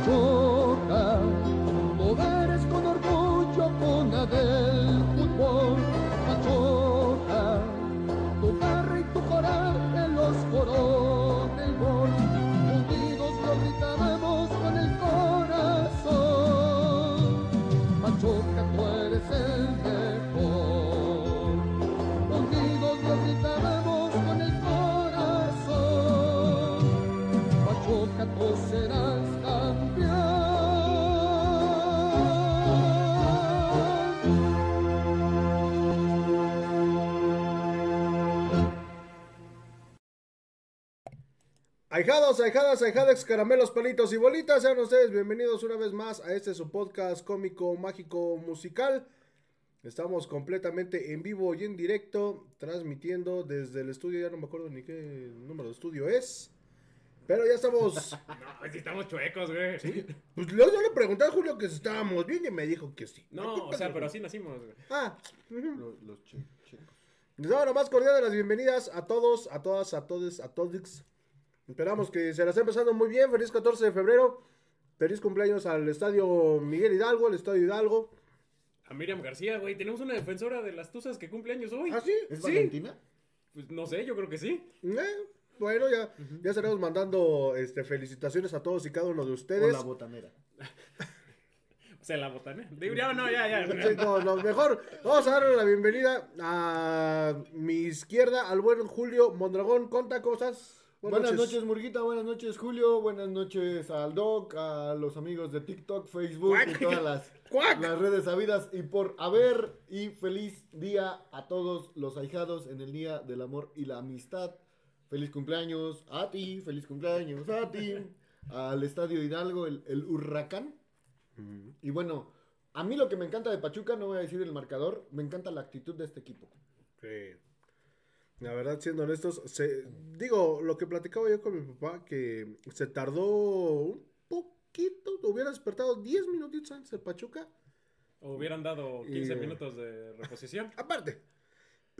Pachuca, Ahijados, ahijadas, ahijadex, caramelos, palitos y bolitas, sean ustedes bienvenidos una vez más a este su podcast cómico, mágico, musical. Estamos completamente en vivo y en directo, transmitiendo desde el estudio, ya no me acuerdo ni qué número de estudio es. Pero ya estamos. No, pues si estamos chuecos, güey. Pues luego yo le pregunté a Julio que si estábamos bien y me dijo que sí. No, o sea, pero así nacimos, güey. Ah. Los, los. Les damos la más cordial de las bienvenidas a todos, a todas, a todos, a todos. Esperamos que se las esté empezando muy bien. Feliz 14 de febrero. Feliz cumpleaños al Estadio Miguel Hidalgo, al Estadio Hidalgo. A Miriam García, güey. Tenemos una defensora de las Tuzas que cumple años hoy. ¿Ah, sí? ¿Es Sí. Valentina? Pues no sé, yo creo que sí. Eh, bueno, ya, ya estaremos mandando este, felicitaciones a todos y cada uno de O ustedes. la botanera. O sea, la botanera. Digo, ya, no, ya, ya. Sí, no, no, mejor vamos a darle la bienvenida a mi izquierda, al buen Julio Mondragón. Conta cosas. Buenas, noches. Murguita. Buenas noches, Julio. Buenas noches al Doc, a los amigos de TikTok, Facebook y todas las, ¡Cuac! las redes sabidas y por haber. Y feliz día a todos los ahijados en el Día del Amor y la Amistad. Feliz cumpleaños a ti, feliz cumpleaños a ti. Al Estadio Hidalgo, el, el Huracán. Y bueno, a mí lo que me encanta de Pachuca, no voy a decir el marcador, me encanta la actitud de este equipo. Sí. La verdad, siendo honestos, se, digo, lo que platicaba yo con mi papá, que se tardó un poquito, hubiera despertado 10 minutitos antes el Pachuca. O hubieran dado 15 Y, eh, minutos de reposición. Aparte.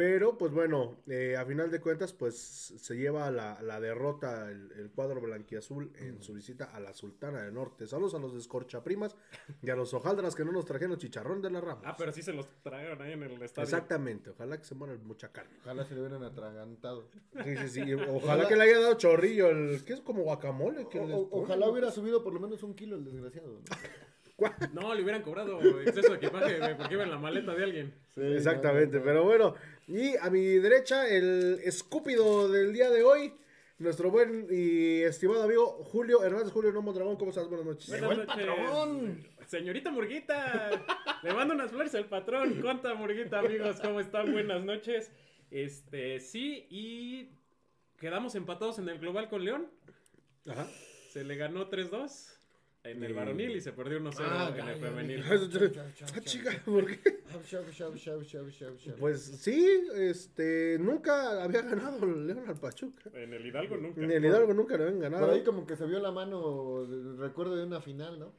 Pero, pues bueno, eh, a final de cuentas, pues se lleva la, la derrota el, el cuadro blanquiazul en su visita a la Sultana del Norte. Saludos a los de Escorchaprimas y a los hojaldras que no nos trajeron chicharrón de la rama. Ah, pero sí se los tragaron ahí en el estadio. Exactamente, ojalá que se muera mucha carne. Ojalá se le hubieran atragantado. Sí, sí, sí. Ojalá que le haya dado chorrillo el. ¿Qué es como guacamole? que O- les ojalá hubiera subido por lo menos un kilo el desgraciado. ¿no? No, le hubieran cobrado exceso de equipaje, porque iba en la maleta de alguien. Exactamente, pero bueno. Y a mi derecha, el escúpido del día de hoy. Nuestro buen y estimado amigo Julio Hernández. Julio Nomo Dragón, ¿cómo estás? Buenas noches. Buenas el noches. patrón. Señorita Murguita, le mando unas flores al patrón. Conta Murguita, amigos, ¿cómo están? Buenas noches. Este, sí, y quedamos empatados en el global con León. Ajá. Se le ganó 3-2 en el varonil y se perdió 1-0 Ah, en el femenil. Ah, chica, ¿por qué? Pues sí, este, nunca había ganado el León al Pachuca. En el Hidalgo nunca. Ni el Hidalgo nunca le habían ganado. Por ahí como que se vio la mano, recuerdo de una final, ¿no?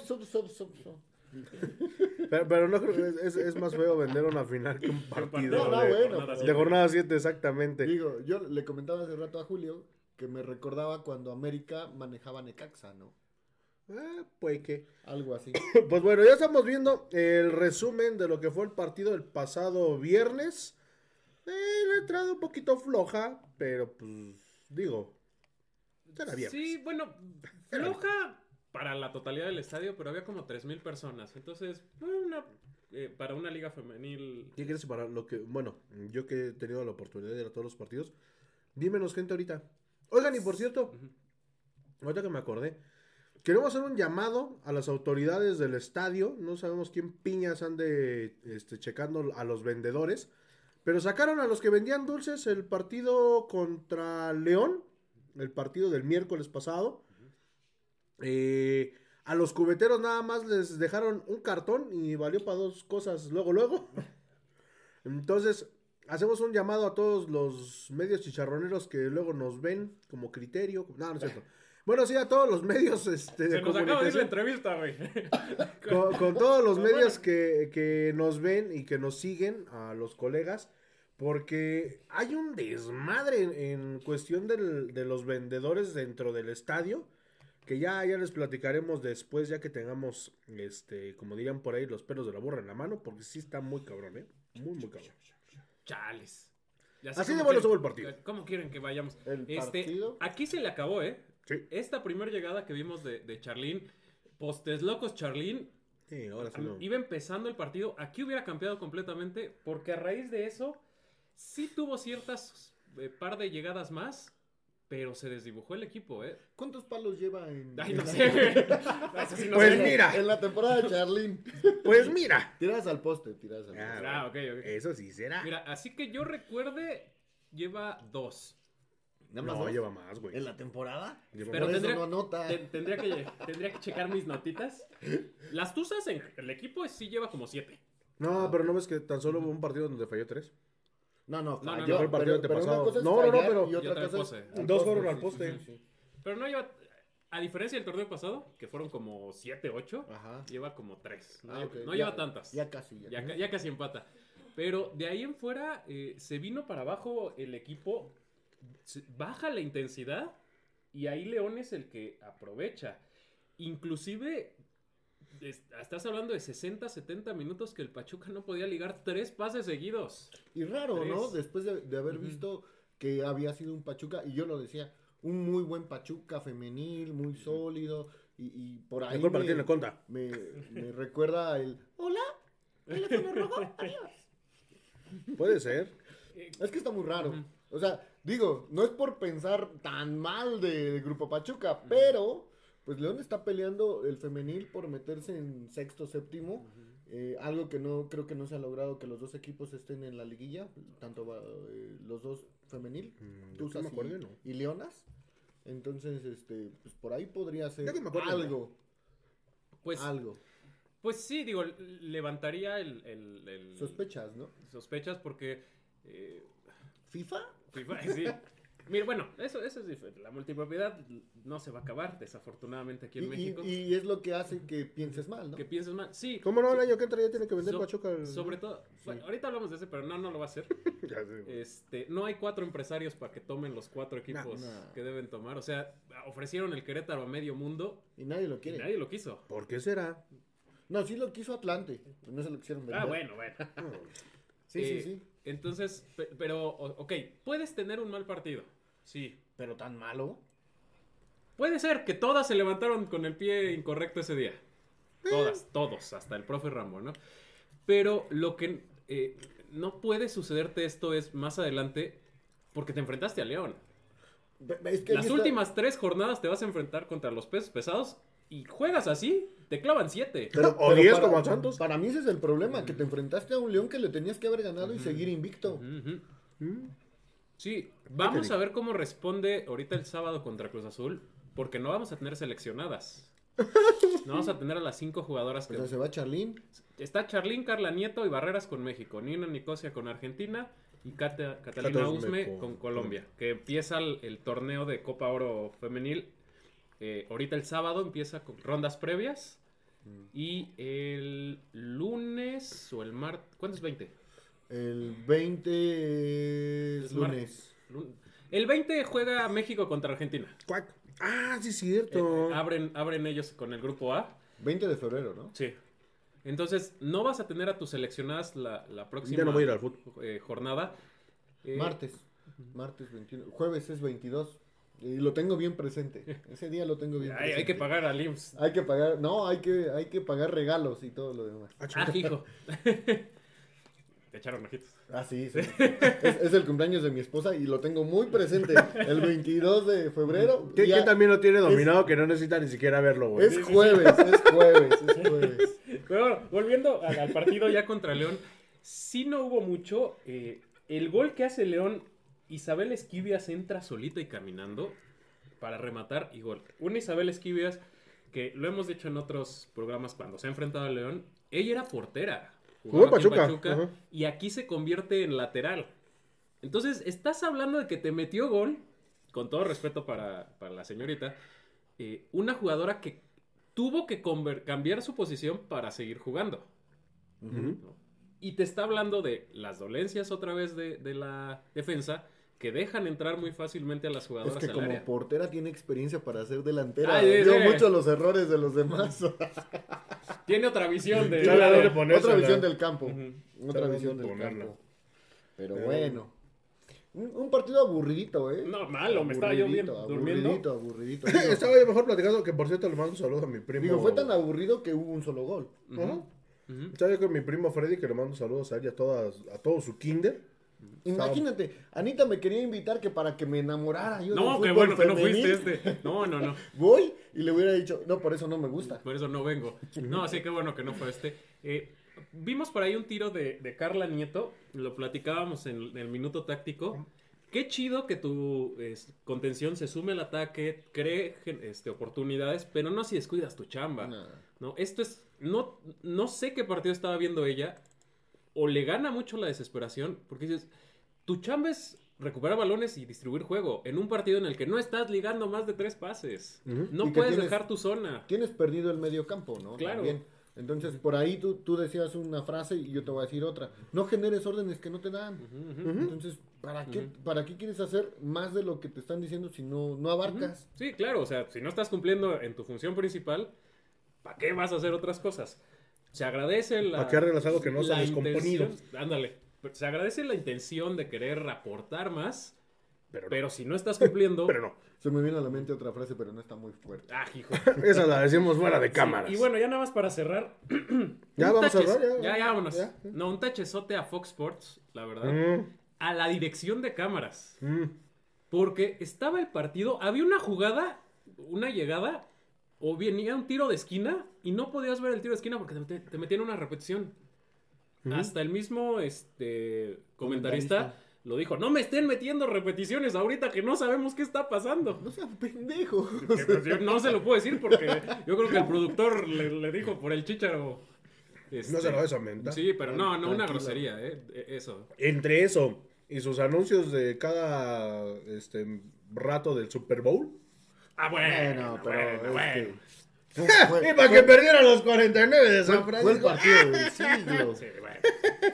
Sub, sub, sub, sub, sub. Pero, pero no creo que es, es- es más feo vender una final que un partido partido No, no, de, bueno. jornada de jornada 7, exactamente. Digo, yo le comentaba hace rato a Julio que me recordaba cuando América manejaba Necaxa, ¿no? Ah, pues que. Algo así. Pues bueno, ya estamos viendo el resumen de lo que fue el partido del pasado viernes. Eh, la entrada un poquito floja, pero pues digo, era viernes. Sí, bueno, floja para la totalidad del estadio, pero había como 3.000 personas. Entonces, una, eh, para una liga femenil... ¿Qué quieres para lo que, bueno, yo que he tenido la oportunidad de ir a todos los partidos, vi menos gente ahorita. Oigan, y por cierto, ahorita que me acordé, queremos hacer un llamado a las autoridades del estadio, no sabemos quién piñas ande este, checando a los vendedores, pero sacaron a los que vendían dulces el partido contra León, el partido del miércoles pasado. Eh, a los cubeteros nada más les dejaron un cartón y valió para dos cosas luego, luego. Entonces, hacemos un llamado a todos los medios chicharroneros que luego nos ven como criterio. No, no es cierto. Bueno, sí, a todos los medios este, Se nos acaba de ir la entrevista, güey. Con, con todos los medios bueno. que, que nos ven y que nos siguen, a los colegas, porque hay un desmadre en, en cuestión del- de los vendedores dentro del estadio. que ya, ya les platicaremos después, ya que tengamos, este, como dirían por ahí, los pelos de la burra en la mano, porque sí está muy cabrón, ¿eh? Muy, muy cabrón. Chales. Así de bueno estuvo el partido. ¿Cómo quieren que vayamos? El Este, partido. aquí se le acabó, ¿eh? Sí. Esta primera llegada que vimos de, de Charlín, postes locos Charlín, Sí, ahora sí no. iba empezando el partido, aquí hubiera cambiado completamente, porque a raíz de eso, sí tuvo ciertas eh, par de llegadas más, pero se desdibujó el equipo, ¿eh? ¿Cuántos palos lleva en, Ay, en no la- sé. Eso sí no Pues sé. mira. En la temporada de Charlín. Pues mira. Tiras al poste, tiras al Ah, poste. Ah, ok. Eso sí será. Mira, así que yo recuerde, lleva dos. Nada más no, dos. lleva más, güey. ¿En la temporada? Lleva Pero tendría- no anota. Tendría, que, tendría que checar mis notitas. Las Tuzas en el equipo sí lleva como siete. No, pero no ves que tan solo hubo un partido donde falló tres. No, no, No, no, el partido pero, pero antepasado. una cosa es No, no, no, pero- y Y otra otra cosa cosa. es... Dos fueron al poste. sí, sí. Pero no lleva, a diferencia del torneo pasado, que fueron como siete, ocho, Ajá. lleva como tres. No, Ah, lle- ok. no Ya- lleva tantas. Ya casi. Ya. Ya, ya casi empata. Pero de ahí en fuera eh, se vino para abajo el equipo, baja la intensidad y ahí León es el que aprovecha. Inclusive, es- estás hablando de 60, 70 minutos que el Pachuca no podía ligar tres pases seguidos. Y raro, Tres. ¿no? Después de, de haber visto que había sido un Pachuca, y yo lo decía, un muy buen Pachuca femenil, muy sólido, y, y por ahí Mejor me, conta. me, me recuerda el, hola, teléfono rojo, adiós. Puede ser. Es que está muy raro. O sea, digo, no es por pensar tan mal de, de Grupo Pachuca, pero pues León está peleando el femenil por meterse en sexto, séptimo. eh, algo que no creo que no se ha logrado que los dos equipos estén en la liguilla, tanto va, eh, los dos femenil, Mm, Tuzas me y, no. y Leonas. Entonces, este, pues por ahí podría ser algo, Pues, algo. pues sí, digo, levantaría el, el- el- Sospechas, ¿no? sospechas porque... eh, FIFA. FIFA, sí. Mira, bueno, eso, eso es diferente. La multipropiedad no se va a acabar, desafortunadamente, aquí en Y, y- México. y es lo que hace que pienses mal, ¿no? Que pienses mal. Sí. ¿Cómo no? El año que entra ya tiene que vender So- Pachuca. el- Sobre todo, bueno, ahorita hablamos de ese, pero no, no lo va a hacer. Ya sé, güey. Este, no hay cuatro empresarios para que tomen los cuatro equipos que deben tomar. O sea, ofrecieron el Querétaro a medio mundo Y nadie lo y quiere. nadie lo quiso. ¿Por qué será? No, sí lo quiso Atlante. No se lo quisieron vender. Ah, bueno, bueno. Sí, Eh, sí, sí. Entonces, pe- pero, ok, puedes tener un mal partido. Sí. Pero tan malo. Puede ser que todas se levantaron con el pie incorrecto ese día. Eh. Todas, todos, hasta el profe Rambo, ¿no? Pero lo que eh, no puede sucederte esto es más adelante porque te enfrentaste a León. Es que Las está- últimas tres jornadas te vas a enfrentar contra los pesos pesados y juegas así, te clavan siete. Pero, O pero 10 para- como a Santos. Para mí ese es el problema, que te enfrentaste a un León que le tenías que haber ganado y seguir invicto. Mm. Sí, vamos a ver cómo responde ahorita el sábado contra Cruz Azul, porque no vamos a tener seleccionadas. No vamos a tener a las cinco jugadoras O que... sea, se va Charlín. Está Charlín, Carla Nieto y Barreras con México, Nina Nicosia con Argentina y Cata- Catalina Cata Usme con- con Colombia, que empieza el, el torneo de Copa Oro Femenil. Eh, ahorita el sábado empieza con rondas previas Mm. y el lunes o el martes... ¿Cuándo es 20? El 20 es lunes. Lun- El 20 juega México contra Argentina. Cuac. Ah, sí, es cierto. eh, abren, abren ellos con el grupo A. 20 de febrero, ¿no? Sí. Entonces, no vas a tener a tus seleccionadas la, la próxima ya no voy a ir al fútbol. eh, jornada. Martes. Martes 21. Jueves es 22. Y lo tengo bien presente. Ese día lo tengo bien Hay, presente. hay que pagar al IMSS. Hay que pagar. No, hay que, hay que pagar regalos y todo lo demás. Ah, Ah, chinga. hijo. Te echaron ojitos. Ah, sí, sí. es, es el cumpleaños de mi esposa y lo tengo muy presente. El 22 de febrero. ¿Qué, también lo tiene dominado que no necesita ni siquiera verlo, güey? Es jueves, es jueves, es jueves. Pero bueno, volviendo al, al partido ya contra León, sí no hubo mucho. eh, el gol que hace León, Isabel Esquivias entra solita y caminando para rematar y gol. Una Isabel Esquivias, que lo hemos dicho en otros programas cuando se ha enfrentado a León, ella era portera. Jugó en Pachuca, y aquí se convierte en lateral. Entonces, estás hablando de que te metió gol, con todo respeto para, para la señorita, eh, una jugadora que tuvo que cambiar su posición para seguir jugando. Y te está hablando de las dolencias otra vez de, de la defensa que dejan entrar muy fácilmente a las Es jugadoras que al como área. portera tiene experiencia para ser delantera. Ay, sí, Vio sí. mucho los errores de los demás. Tiene otra visión de... Ponérsela. Otra visión del campo. Otra visión del ponerla. campo. Pero Pero- bueno. Un, un partido aburridito, ¿eh? No, malo, me estaba yo bien durmiendo. Aburridito, aburridito. Estaba yo mejor platicando que por cierto le mando un saludo a mi primo. Digo, fue tan aburrido que hubo un solo gol. Estaba yo con mi primo Freddy que le mando saludos a él y a, todas, a todo su kinder. Imagínate, Anita me quería invitar que para que me enamorara yo No, qué bueno que no fuiste este. No, no, no. Voy y le hubiera dicho, no, por eso no me gusta. Por eso no vengo. No, así que bueno que no fue este. Eh, vimos por ahí un tiro de, de Carla Nieto. Lo platicábamos en, el minuto táctico. Qué chido que tu es, contención se sume al ataque, cree este, oportunidades, pero no si descuidas tu chamba. No. No, esto es. No, no sé qué partido estaba viendo ella. O le gana mucho la desesperación. Porque dices, tu chamba es recuperar balones y distribuir juego. En un partido en el que no estás ligando más de tres pases. No puedes tienes- dejar tu zona. Tienes perdido el medio campo, ¿no? Claro. También. Entonces, por ahí tú, tú decías una frase y yo te voy a decir otra. No generes órdenes que no te dan. Entonces, ¿para qué. ¿para qué quieres hacer más de lo que te están diciendo si no, no abarcas? Sí, claro, o sea, si no estás cumpliendo en tu función principal, ¿para qué vas a hacer otras cosas? Se agradece la... ¿Para qué arreglas algo que no se ha descomponido? intención- Ándale, se agradece la intención de querer aportar más, Pero, no. pero si no estás cumpliendo... Pero no. Se me viene a la mente otra frase, pero no está muy fuerte. Ah, hijo. Esa la decimos fuera de Sí, cámaras. y bueno, ya nada más para cerrar. Ya vamos a cerrar, ya, Ya, ya, vámonos. ya. No, un tachezote a Fox Sports, la verdad. Mm, A la dirección de cámaras. mm. Porque estaba el partido, había una jugada, una llegada, o venía un tiro de esquina y no podías ver el tiro de esquina porque te, te metían una repetición. Hasta el mismo este, comentarista, Comentarista. lo dijo, no me estén metiendo repeticiones ahorita que no sabemos qué está pasando. No seas pendejo. Que, pues, yo no se lo puedo decir porque yo creo que el productor le, le dijo por el chicharo. este, No se lo vas a mentar. Sí, pero no, no una grosería, eh, eso. Entre eso y sus anuncios de cada este, rato del Super Bowl. Ah, bueno, Bueno, pero bueno, este, fue, fue- y para que perdieran los 49 de San fue- fue el Francisco. partido del siglo. Sí, bueno.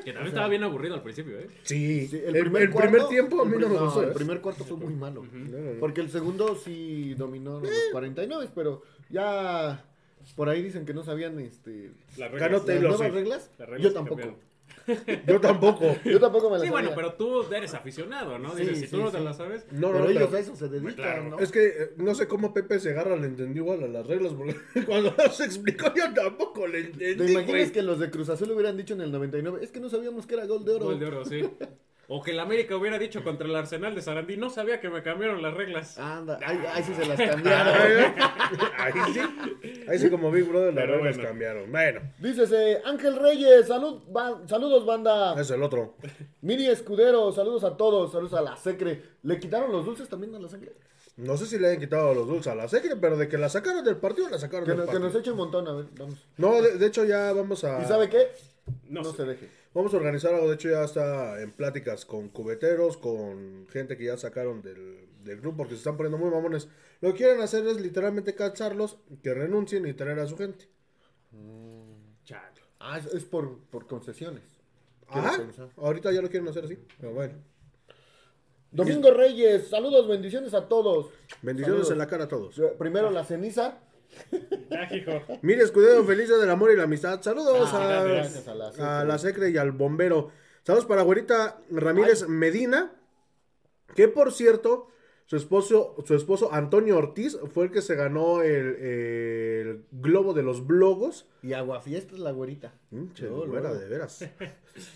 Que también estaba bien aburrido al principio, ¿eh? Sí, Sí, el, el primer, cuarto- tiempo a mí el no me gustó. el ¿eh? primer cuarto fue muy malo. No, no. Porque el segundo sí dominó los 49, pero ya por ahí dicen que no sabían este Las reglas. las nuevas Swift. reglas. Las reglas Yo sí tampoco. cambiaron. Yo tampoco. Yo tampoco me las Sí, bueno, pero tú eres aficionado, ¿no? Dices, Sí, si tú sí, no te sí. la sabes. No, pero no, ellos pero- a eso se dedican, claro. ¿no? Es que eh, no sé cómo Pepe Segarra le entendió igual a las reglas, porque cuando nos explicó yo tampoco le entendí. ¿Te imaginas güey. que los de Cruz Azul hubieran dicho en el 99? Es que no sabíamos que era gol de oro. Gol de oro, sí. O que el América hubiera dicho contra el Arsenal de Sarandí, no sabía que me cambiaron las reglas. Anda, ahí, ahí sí se las cambiaron. ahí sí, ahí sí como Big Brother las Pero reglas bueno. cambiaron. Bueno, Dícese, Ángel Reyes, salud, ba- saludos banda. es el otro. Mini Escudero, saludos a todos, saludos a la Secre. ¿Le quitaron los dulces también a la Secre? No sé si le hayan quitado los dulces a la secre, pero de que la sacaron del partido, la sacaron Que, del nos- que nos eche un montón, a ver, vamos. No, de, de hecho ya vamos a... ¿Y sabe qué? No, No se deje. Vamos a organizar algo, de hecho ya está en pláticas con cubeteros, con gente que ya sacaron del, del grupo porque se están poniendo muy mamones. Lo que quieren hacer es literalmente cacharlos, que renuncien y traer a su gente. Chale. Ah, es, es por, por concesiones. Ajá, pensar. ahorita ya lo quieren hacer así, pero bueno. Domingo Reyes, saludos, bendiciones a todos. Bendiciones Saludos. en la cara a todos. Primero la ceniza. Mire, escudero, feliz día del amor y la amistad. Saludos Ah, a, gracias a la Secre. a la Secre y al bombero. Saludos para güerita Ramírez Medina, que por cierto, su esposo, su esposo Antonio Ortiz fue el que se ganó el, el globo de los blogos. Y Aguafiestas la güerita. Mm, che, Luego, güera, de veras.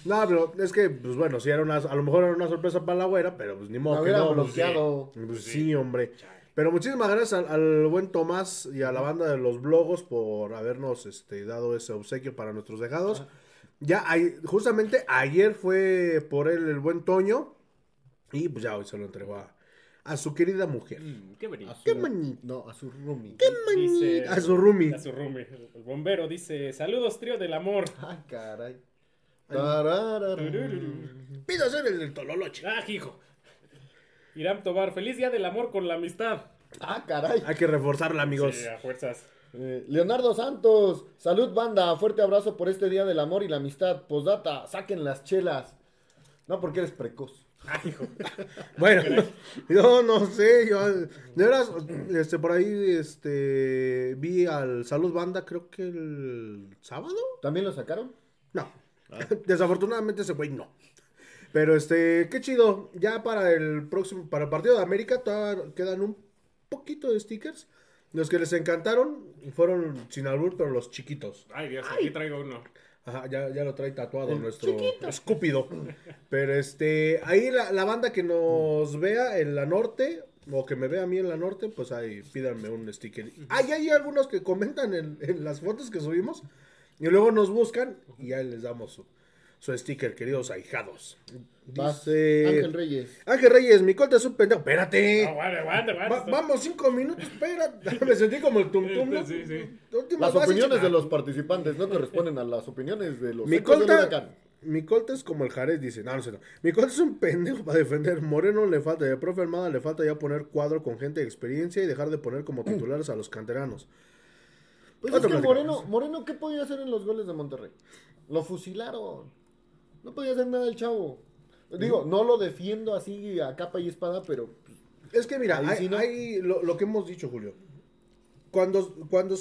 No, pero es que, pues bueno, sí era una, a lo mejor era una sorpresa para la güera, pero pues ni modo Me que hubiera no. pues, bloqueado. Pues sí, hombre. Pero muchísimas gracias al, al buen Tomás y a la banda de los blogos por habernos este, dado ese obsequio para nuestros dejados. Ya, ahí- justamente ayer fue por él el buen Toño y pues ya hoy se lo entregó a, a su querida mujer. Mm, qué bonito. Qué manito. No, a su roomie. Dice- A su roomie. A su roomie. El, bombero dice, saludos, trío del amor. Ay, caray. Pido hacer el del Tololoche. Ah, hijo. Irán Tobar, feliz día del amor con la amistad. Ah, caray. Hay que reforzarla, amigos. Sí, a fuerzas. Eh, Leonardo Santos, salud banda, fuerte abrazo por este día del amor y la amistad. Posdata, saquen las chelas. No, porque eres precoz. Ah, hijo. Bueno, yo no sé, yo de veras, este, por ahí, este, vi al Salud Banda, creo que el sábado, ¿También lo sacaron? no, desafortunadamente ese güey no, pero este, qué chido, ya para el próximo, para el partido de América todavía quedan un poquito de stickers, los que les encantaron fueron sin albur, pero los chiquitos, Ay, Dios, aquí traigo uno. Ajá, ya, ya lo trae tatuado nuestro escúpido. Pero este, ahí la, la banda que nos vea en la norte, o que me vea a mí en la norte, pues ahí pídanme un sticker. Ahí hay algunos que comentan en, en las fotos que subimos, y luego nos buscan, y ahí les damos su, su sticker, queridos ahijados. Dice Ángel Reyes. Ángel Reyes, mi corte es un pendejo. Espérate. Va- vamos cinco minutos, espérate. Me sentí como el tum tum, ¿no? Sí, sí. Última Las opiniones de los participantes no corresponden a las opiniones de los Mi colta, mi colta es como el Jared dice, no, no sé, no. Mi colta es un pendejo para defender. Moreno le falta, y al profe Almada le falta ya poner cuadro con gente de experiencia y dejar de poner como titulares a los canteranos. Pues es que. Moreno, Moreno, ¿qué podía hacer en los goles de Monterrey? Lo fusilaron. No podía hacer nada el chavo. Digo, no lo defiendo así a capa y espada, pero Es que mira, Ahí hay, sí, ¿no? hay lo, lo que hemos dicho, Julio. Cuando, cuando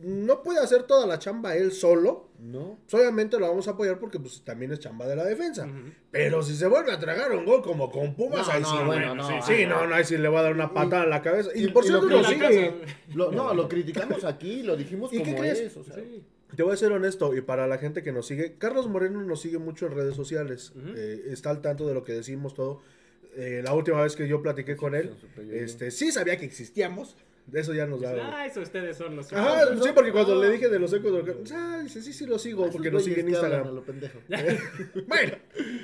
no puede hacer toda la chamba él solo, no. pues obviamente lo vamos a apoyar porque pues también es chamba de la defensa. Pero si se vuelve a tragar un gol como con Pumas, No, ahí no, sí, bueno, no, no. sí, no, no, ahí sí le va a dar una patada a la cabeza. Y, y- por y cierto, lo lo. Lo, no, lo criticamos aquí, lo dijimos ¿Y como qué crees? es. o sea, Sí. Te voy a ser honesto, y para la gente que nos sigue, Carlos Moreno nos sigue mucho en redes sociales. Eh, está al tanto de lo que decimos todo. Eh, la última vez que yo platiqué con él, este, sí sabía que existíamos. De eso ya nos da. Ah, eso ustedes son los. Ajá, sí, porque cuando Ah. le dije de los ecos, de los- ah, dice, sí, sí lo sigo, porque nos sigue en Instagram. lo pendejo. bueno,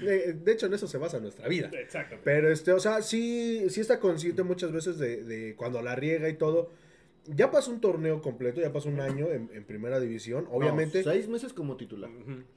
de hecho en eso se basa nuestra vida. Exacto. Pero este, o sea, sí, sí está consciente muchas veces de, de cuando la riega y todo. Ya pasó un torneo completo, ya pasó un año en, en primera división. Obviamente. No, seis meses como titular.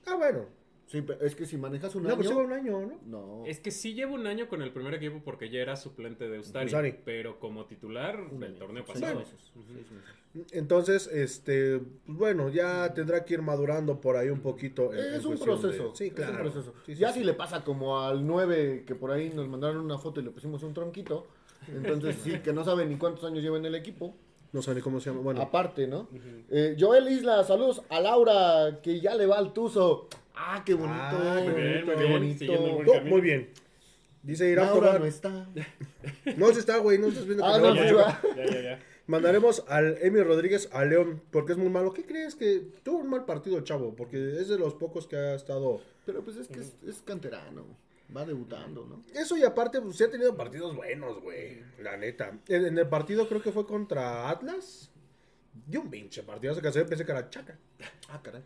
Ah, bueno. Sí, pero es que si manejas un No, año. pues lleva un año, ¿no? No. Es que sí llevo un año con el primer equipo porque ya era suplente de Ustari, Ustari. pero como titular del torneo Seis pasado. meses, seis meses. Entonces, este, pues bueno, ya tendrá que ir madurando por ahí un poquito. en- en Es un de- proceso. Sí, es un claro. proceso. Sí, sí, ya sí. si le pasa como al 9 que por ahí nos mandaron una foto y le pusimos un tronquito. Entonces sí, que no sabe ni cuántos años lleva en el equipo. No sé ni cómo se llama. Bueno, Aparte, ¿no? Eh, Joel Isla, saludos a Laura, que ya le va al tuzo. Ah, qué bonito. Ah, muy bien, muy qué bonito. Oh, muy bien. Dice Irán Laura Tobar. no está. No, sí está, güey. No estás viendo. Ah, que no, no, Ya, ya, ya, ya. Mandaremos al Emi Rodríguez a León porque es muy malo. ¿Qué crees que tuvo un mal partido, el chavo? Porque es de los pocos que ha estado. Pero pues es que es, es canterano. Va debutando, ¿no? Eso y aparte, pues sí ha tenido partidos buenos, güey. La neta. En, en el partido creo que fue contra Atlas. Dio un pinche partido. Se casó pensé que era chaca. Ah, caray.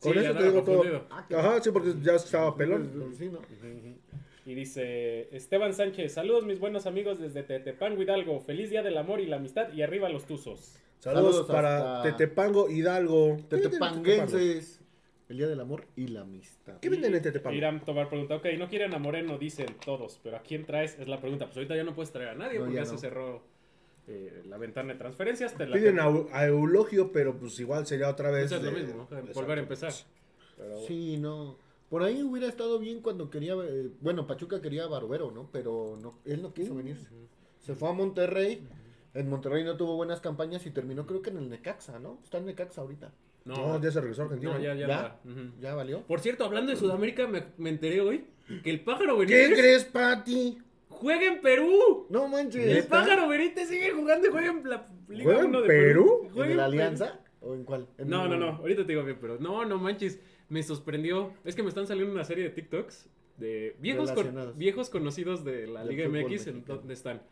Con Sí, eso te digo todo. Ah. Ajá, sí, porque ya estaba pelón. Sí, ¿no? Y dice Esteban Sánchez, saludos mis buenos amigos desde Tetepango Hidalgo, feliz día del amor y la amistad y arriba los tuzos. Saludos, Saludos para hasta- Tetepango, Hidalgo. Tetepanguenses. El día del amor y la amistad. ¿Qué venden en Tetepango? Irán Tobar pregunta, ok, no quieren a Moreno, dicen todos, pero ¿a quién traes? Es la pregunta. Pues ahorita ya no puedes traer a nadie No, porque ya ya, no. se cerró eh, la ventana de transferencias. Te la Piden a, a Eulogio, pero pues igual sería otra vez. Pues es lo de- mismo, Exacto. volver a empezar. Pero, Sí, no. Por ahí hubiera estado bien cuando quería. eh, bueno, Pachuca quería a Barbero, ¿no? Pero no, él no quiso venirse. Se fue a Monterrey. En Monterrey no tuvo buenas campañas y terminó, creo que en el Necaxa, ¿no? Está en Necaxa ahorita. No, no, ya se regresó a Argentina. no, ya, ya. ¿Ya? anda. Ujú. ¿Ya valió? Por cierto, hablando de Sudamérica, me, me enteré hoy que el pájaro ¿Qué Benítez crees, Pati? juega en Perú. No manches. El pájaro Benítez sigue jugando y juega en la Liga ¿Juega en 1 de Perú? ¿En Juega la en Perú. Alianza? ¿O en cuál? En No, el- no, no. Ahorita te digo bien, pero no, no manches. Me sorprendió. Es que me están saliendo una serie de TikToks de viejos, con- viejos conocidos de la Liga MX en dónde están.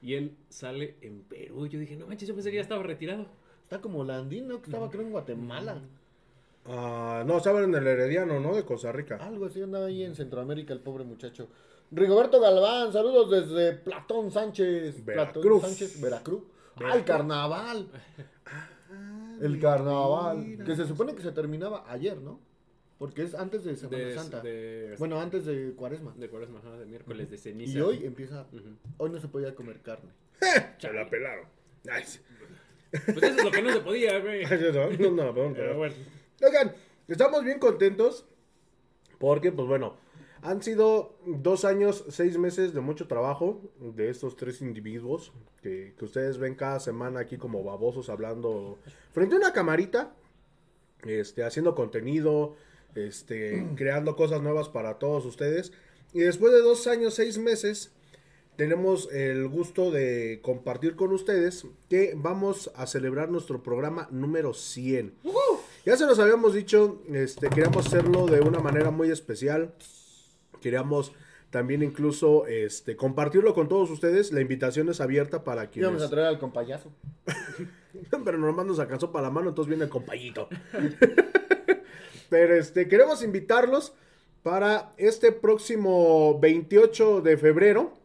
Y él sale en Perú. Yo dije, no manches, yo pensé que ya estaba retirado. Está como Landino, que estaba creo en Guatemala. Ah, no, estaban en el Herediano, ¿no? De Costa Rica. Algo así andaba ahí en Centroamérica el pobre muchacho. Rigoberto Galván, saludos desde Platón Sánchez. Veracruz. Platón Sánchez, Veracruz. Ah, el carnaval. El carnaval. mira. Que se supone que se terminaba ayer, ¿no? Porque es antes de Semana De, Santa. de, Bueno, antes de Cuaresma. de cuaresma, ajá, de miércoles de ceniza. Y hoy empieza. Hoy no se podía comer carne. Se la pelaron. Ay, sí. Pues eso es lo que no se podía, güey. No, no, no, perdón, Pero bueno. Oigan, estamos bien contentos porque, pues bueno, Han sido dos años, seis meses de mucho trabajo de estos tres individuos que, que ustedes ven cada semana aquí como babosos hablando frente a una camarita, este, haciendo contenido, este, creando cosas nuevas para todos ustedes. Y después de dos años, seis meses, tenemos el gusto de compartir con ustedes que vamos a celebrar nuestro programa número 100. Ya se los habíamos dicho, este, queríamos hacerlo de una manera muy especial. Queríamos también incluso este, compartirlo con todos ustedes. La invitación es abierta para quienes... Íbamos a traer al compayazo. Pero nomás nos alcanzó para la mano, entonces viene el compayito. Pero este, queremos invitarlos para este próximo 28 de febrero.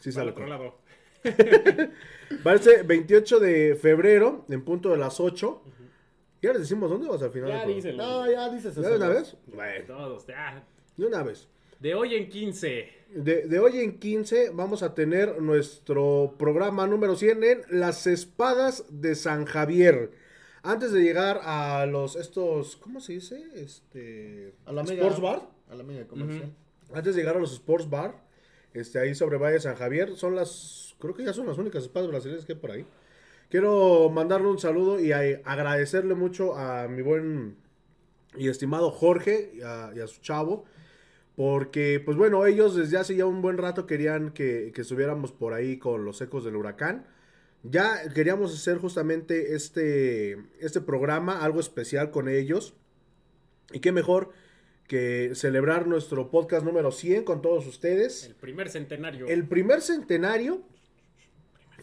Sí sale otro con- lado. Para este 28 de febrero, en punto de las 8. Ya les decimos dónde vas al final. Ya díselo. No, ya dices eso. ¿Ya de una vez? Bueno, Todos, ya. de una vez. De hoy en 15. De, de hoy en 15 vamos a tener nuestro programa número 100 en Las Espadas de San Javier. Antes de llegar a los estos, ¿cómo se dice? Este A la mega. Sports Bar. A la mega comercial. Antes de llegar a los Sports Bar, este ahí sobre Valle San Javier, son las creo que ya son las únicas espadas brasileñas que hay por ahí. Quiero mandarle un saludo y agradecerle mucho a mi buen y estimado Jorge y a, y a su chavo. Porque, pues bueno, ellos desde hace ya un buen rato querían que, que estuviéramos por ahí con los ecos del huracán. Ya queríamos hacer justamente este, este programa, algo especial con ellos. Y qué mejor que celebrar nuestro podcast número 100 con todos ustedes. El primer centenario. El primer centenario.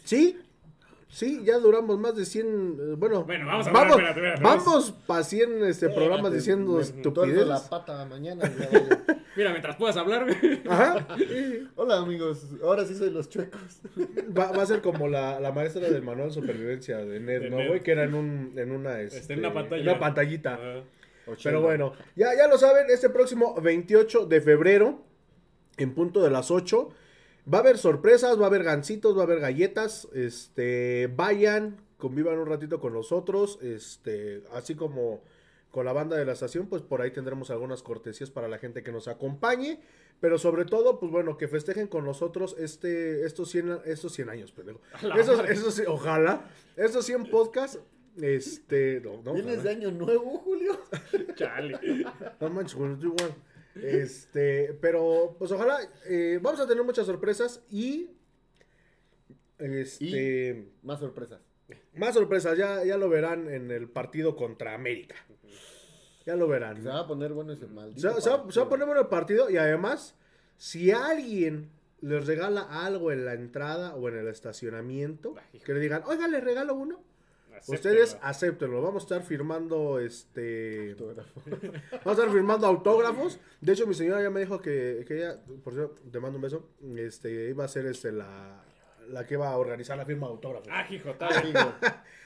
Sí, sí, ya duramos más de 100. eh, Bueno, Bueno, vamos a vamos, hablar, espérate, espérate, vamos para 100 este, programas Espérate, diciendo me estupideces. la pata mañana. Mira, mientras puedas hablar. Ajá. Hola amigos, ahora sí soy los chuecos. Va, va a ser como la, la maestra del manual de supervivencia de Ned, De ¿no, güey? Que era en, un, en una. Está en una este, pantalla. en una pantallita. Pero bueno, ya, ya lo saben, este próximo 28 de febrero, en punto de las 8, va a haber sorpresas, va a haber gancitos, va a haber galletas. Este, vayan, convivan un ratito con nosotros, este, así como con la banda de la estación, pues por ahí tendremos algunas cortesías para la gente que nos acompañe. Pero sobre todo, pues bueno, que festejen con nosotros este, estos 100, estos 100 años, pendejo. Esos, esos, ojalá, estos 100 podcasts, este, no, no, ¿Vienes de año nuevo, Julio? Chale. No manches, estoy igual. Este, pero pues ojalá eh, vamos a tener muchas sorpresas y este Más sorpresas. más sorpresas, ya, ya lo verán en el partido contra América. Ya lo verán. Se va a poner bueno ese maldito. Se, va- se va- partido. se va a poner bueno el partido y además, si alguien les regala algo en la entrada o en el estacionamiento, que le digan, oiga, le regalo uno, Acéptenlo. ustedes acéptenlo. Vamos a estar firmando este. Autógrafo. Vamos a estar firmando autógrafos. De hecho, mi señora ya me dijo que, que ella, por cierto, te mando un beso, este, iba a ser este, la, la que iba a organizar la firma de autógrafos. Ah, hijo, Ah, tal.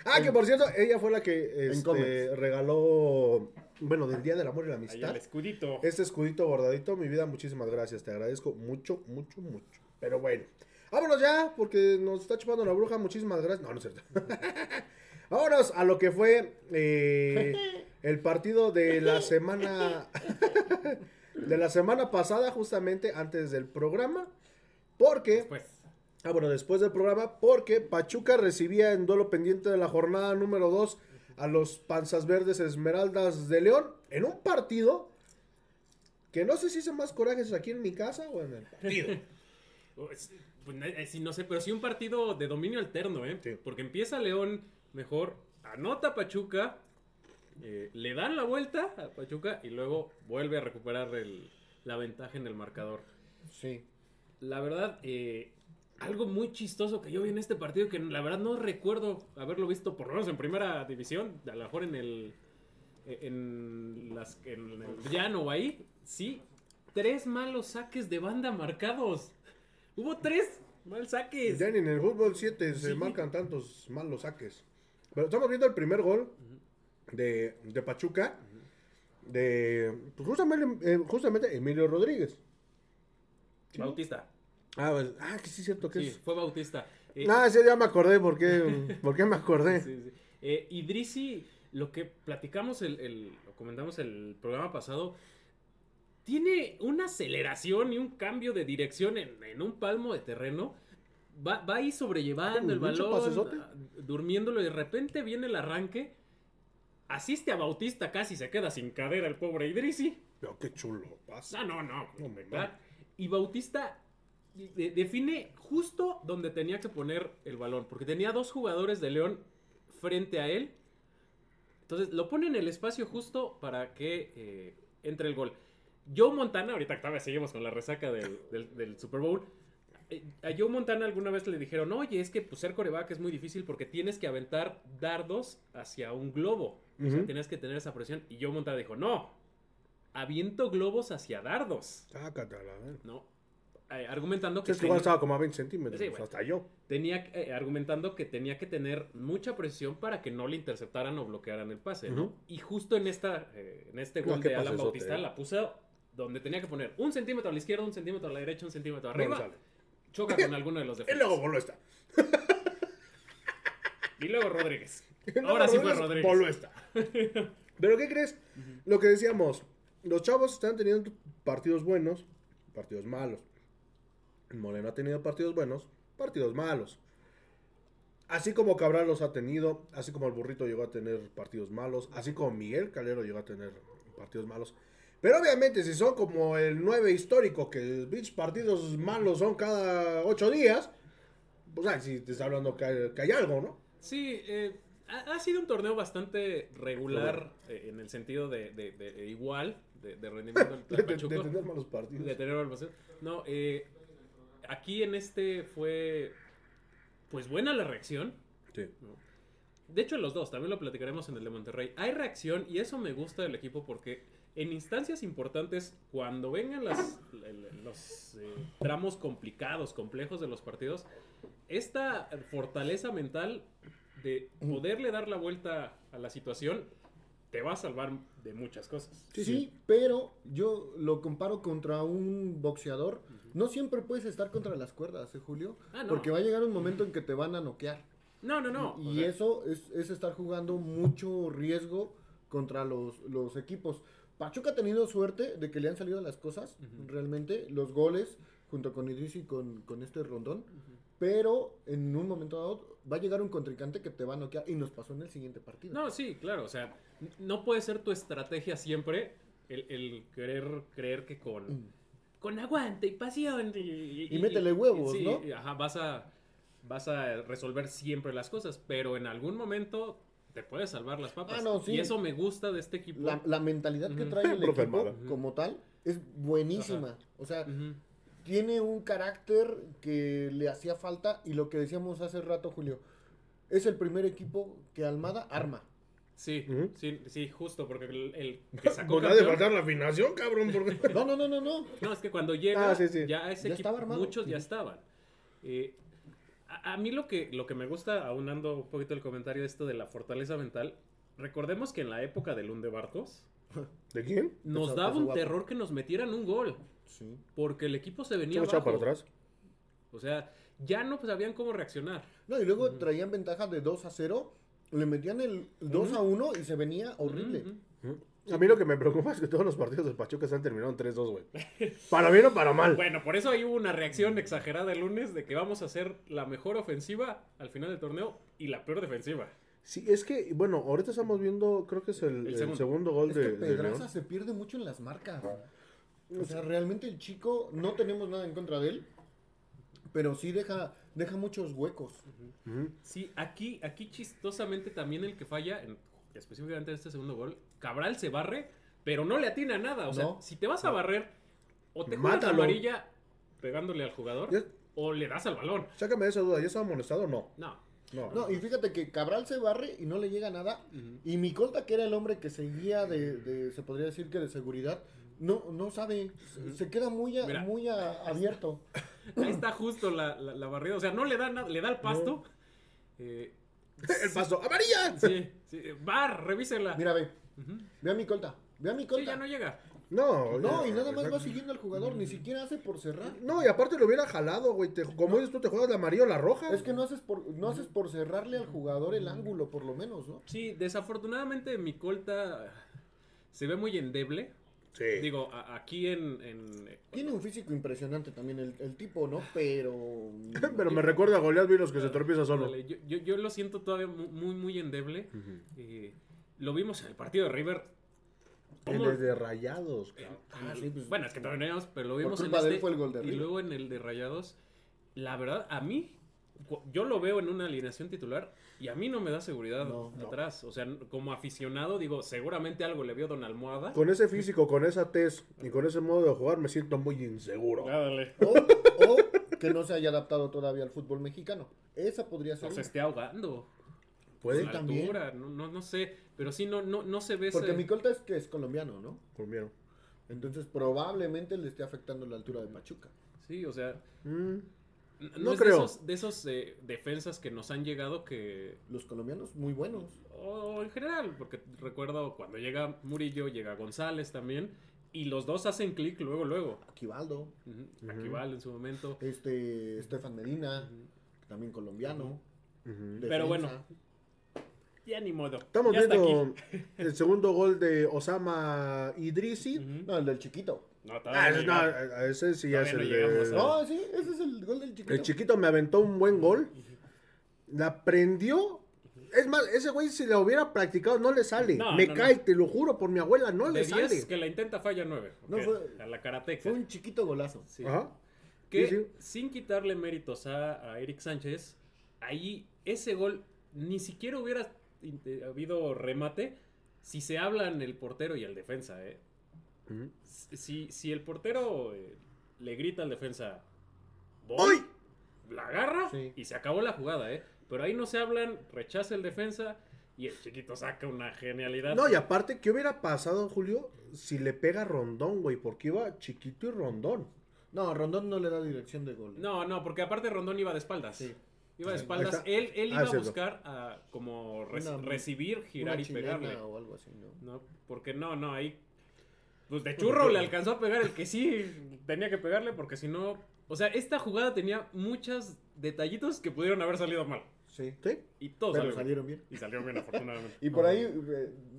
Ah, que por cierto, ella fue la que este, regaló, bueno, del Día del Amor y la Ahí Amistad. el escudito. Este escudito bordadito, mi vida, muchísimas gracias. Te agradezco mucho, mucho, mucho. Pero bueno, vámonos ya, porque nos está chupando la bruja. Muchísimas gracias. No, no es cierto. vámonos a lo que fue eh, el partido de la semana. de la semana pasada, justamente antes del programa. Porque. Pues, Ah, bueno, después del programa, porque Pachuca recibía en duelo pendiente de la jornada número 2 a los Panzas Verdes Esmeraldas de León en un partido que no sé si hice más corajes aquí en mi casa o en el partido. pues, pues, no sé, pero sí un partido de dominio alterno, ¿eh? Sí. Porque empieza León mejor, anota Pachuca, eh, le dan la vuelta a Pachuca y luego vuelve a recuperar el- la ventaja en el marcador. Sí. La verdad, eh, algo muy chistoso que yo vi en este partido que la verdad no recuerdo haberlo visto por lo menos en primera división, a lo mejor en el en las en el llano o ahí, sí, tres malos saques de banda marcados. Hubo tres mal saques. Ya ni en el fútbol 7 se marcan tantos malos saques. Pero estamos viendo el primer gol de, de Pachuca de pues, justamente, eh, justamente Emilio Rodríguez. Bautista. Ah, pues, ah, que sí es cierto que Sí, es. fue Bautista. Eh, Ah, sí, ya me acordé por qué, por qué me acordé. Sí, sí. Eh, Idrisi, lo que platicamos, el, el- lo comentamos el programa pasado, tiene una aceleración y un cambio de dirección en, en un palmo de terreno. Va, va ahí sobrellevando el balón, ah, durmiéndolo y de repente viene el arranque. Asiste a Bautista, casi se queda sin cadera el pobre Idrisi. Pero qué chulo pasa. Ah, no, no. No, ¿verdad? Y Bautista de- define justo donde tenía que poner el balón, porque tenía dos jugadores de León frente a él. Entonces lo pone en el espacio justo para que eh, entre el gol. Joe Montana, ahorita todavía seguimos con la resaca del, del- del Super Bowl. A Joe Montana alguna vez le dijeron, oye, es que pues, ser coreback es muy difícil porque tienes que aventar dardos hacia un globo. O sea, tienes que tener esa presión. Y Joe Montana dijo, no, aviento globos hacia dardos. Sácatela, eh. ¿no? Eh, argumentando que Es que igual ten- estaba como a 20 centímetros, Sí, bueno. hasta yo. tenía eh, argumentando que tenía que tener mucha presión para que no le interceptaran o bloquearan el pase, ¿no? Y justo en esta eh, en este No, gol qué de Alan Bautista eh. la puso donde tenía que poner un centímetro a la izquierda, un centímetro a la derecha, un centímetro No arriba. Choca con alguno de los Y defensas. luego voló esta. Y luego Rodríguez. Ahora sí fue Rodríguez. Voló esta. Pero ¿qué crees? Lo que decíamos, los chavos están teniendo partidos buenos, partidos malos. Moreno ha tenido partidos buenos, partidos malos. Así como Cabral los ha tenido, así como el burrito llegó a tener partidos malos, así como Miguel Calero llegó a tener partidos malos. Pero obviamente, si son como el 9 histórico, que bitch, partidos malos son cada 8 días, pues ahí sí te está hablando que hay, que hay algo, ¿no? Sí, eh, ha, ha sido un torneo bastante regular eh, en el sentido de, de- de- de igual, de, rendimiento del De, tener malos partidos. De tener balón. No, eh, aquí en este fue pues buena la reacción. Sí. De hecho, en los dos, también lo platicaremos en el de Monterrey. Hay reacción y eso me gusta del equipo porque en instancias importantes, cuando vengan las, los eh, tramos complicados, complejos de los partidos, esta fortaleza mental de poderle dar la vuelta a la situación te va a salvar de muchas cosas. Sí, Sí, sí. pero yo lo comparo contra un boxeador. No siempre puedes estar contra las cuerdas, ¿eh, Julio? Ah, no. Porque va a llegar un momento en que te van a noquear. No, no, no. o Y sea, eso es, es estar jugando mucho riesgo contra los, los equipos. Pachuca ha tenido suerte de que le han salido las cosas, realmente, los goles, junto con Idris y con, con este rondón. Pero en un momento dado va a llegar un contrincante que te va a noquear. Y nos pasó en el siguiente partido. No, sí, claro. O sea, no puede ser tu estrategia siempre el, el querer creer que con, con aguante y pasión y, Y métele huevos, sí, ¿no? y, Ajá, vas a, vas a resolver siempre las cosas, pero en algún momento te puedes salvar las papas. Ah, no, sí. Y eso me gusta de este equipo. La, la mentalidad que trae el equipo como tal es buenísima. O sea, tiene un carácter que le hacía falta y lo que decíamos hace rato, Julio, es el primer equipo que Almada arma. Sí, sí, sí, justo, porque el, el que sacó de faltar la afinación, cabrón. Porque... No, no, no, no, no. No, es que cuando llega, Ah, sí, sí. ya ese Ya equipo, estaba armado. muchos ya estaban. Eh, a, a mí lo que, lo que me gusta, aunando un poquito el comentario de esto de la fortaleza mental, recordemos que en la época de Lunde Bartos, ¿De quién? nos daba un guapo. terror que nos metieran un gol, Sí. porque el equipo se venía abajo. para atrás. O sea, ya no sabían cómo reaccionar. No, y luego traían ventaja de 2 a 0, le metían el 2 a 1 y se venía horrible. A mí lo que me preocupa es que todos los partidos del Pachuca se han terminado en 3-2, güey. Para bien o para mal. Bueno, por eso ahí hubo una reacción exagerada el lunes de que vamos a hacer la mejor ofensiva al final del torneo y la peor defensiva. Sí, es que, bueno, ahorita estamos viendo, creo que es el, El el segundo. segundo. gol Es de, que de Pedraza León. se pierde mucho en las marcas. O sea, realmente el chico, no tenemos nada en contra de él, pero sí deja, deja muchos huecos. Sí, aquí, aquí chistosamente también el que falla, en- específicamente en este segundo gol, Cabral se barre, pero no le atina nada. O sea, No. si te vas a barrer, o te juegas la amarilla pegándole al jugador, o le das al balón. Sácame de esa duda, ¿ya estaba amonestado o no? No. No. No, y fíjate que Cabral se barre y no le llega nada. Y Micolta, que era el hombre que seguía de, de- se podría decir que de seguridad, no, no sabe, se- se queda muy, a- Mira. muy a- abierto. Ahí está justo la, la, la barrida. O sea, no le da nada, le da el pasto. Eh, El paso, ¡amarilla! sí, sí. Bar, revísela. Mira, ve, Ujú. ve a Micolta, ve a Sí, Micolta. ya no llega. No, No, ya, y nada más va siguiendo al jugador, ni siquiera hace por cerrar. No, y aparte lo hubiera jalado, güey. te- como dices tú, te juegas la amarilla o la roja. Es que no haces por, no haces por cerrarle al jugador el ángulo, por lo menos, ¿no? Sí, desafortunadamente mi colta se ve muy endeble. Sí. Digo, a- aquí en... en- Tiene un físico impresionante también el, el tipo, ¿no? Pero. Pero me recuerda a Goliath Vinos que se tropieza solo. Dale, Yo, yo, yo lo siento todavía mu- muy, muy endeble. Eh, lo vimos en el partido de River. El ¿Cómo- de Rayados. en- Ah, sí, pues, bueno, es que todavía no, pero lo vimos en este, fue el gol de y River. luego en el de Rayados. La verdad, a mí, yo lo veo en una alineación titular y a mí no me da seguridad No, no. atrás. O sea, como aficionado, digo, seguramente algo le vio Don Almohada. Con ese físico, con esa tez y con ese modo de jugar me siento muy inseguro. Dale. O, o que no se haya adaptado todavía al fútbol mexicano. Esa podría ser. O se esté ahogando. ¿Puede? La también. altura, no, no, no sé. Pero sí, no, no, no se ve Porque ese- mi colta es que es colombiano, ¿no? Colombiano. Entonces probablemente le esté afectando la altura de Pachuca. Sí, o sea, Mm, No es creo. de esos, de esos eh, defensas que nos han llegado que Los colombianos muy buenos. O en general, porque recuerdo cuando llega Murillo, llega González también, y los dos hacen clic luego, luego. Aquivaldo, Ujú, Aquival en su momento. este Estefan Medina, también colombiano. Pero bueno. Ya ni modo. Estamos ya está viendo el segundo gol de Osama Idrisi. No, el del chiquito. No, Ah, todavía ese, no no, llega. a- ese sí ya el no de- llegamos a- No, sí, ese es el gol del chiquito. El chiquito me aventó un buen gol. La prendió. Es más, ese güey si la hubiera practicado no le sale. No, me no, cae, no. te lo juro por mi abuela, no de le 10 sale. que la intenta falla 9. No, fue- a la karateca. Fue un chiquito golazo. Sí. Ajá. Que Sí, sí. sin quitarle méritos a, a Eric Sánchez, ahí ese gol ni siquiera hubiera inte- habido remate si se hablan el portero y el defensa. ¿eh? Si, si el portero eh, le grita al defensa, voy, ¡Ay! la agarra Sí. y se acabó la jugada. ¿eh? Pero ahí no se hablan, rechaza el defensa y el chiquito saca una genialidad. No, y aparte, ¿qué hubiera pasado, Julio, si le pega Rondón, güey? Porque iba chiquito y Rondón. No, Rondón no le da dirección de gol. No, no, porque aparte Rondón iba de espaldas. Sí. Iba de espaldas. Él, él Ah, iba a buscar a como re- Una- recibir, girar Una y pegarle. o algo así, ¿no? No, porque no, no, ahí. Pues de churro le alcanzó a pegar el que sí tenía que pegarle, porque si no. O sea, esta jugada tenía muchos detallitos que pudieron haber salido mal. Sí. ¿Sí? Y todos Pero salieron. salieron bien. Y salió bien, afortunadamente. Y por ahí,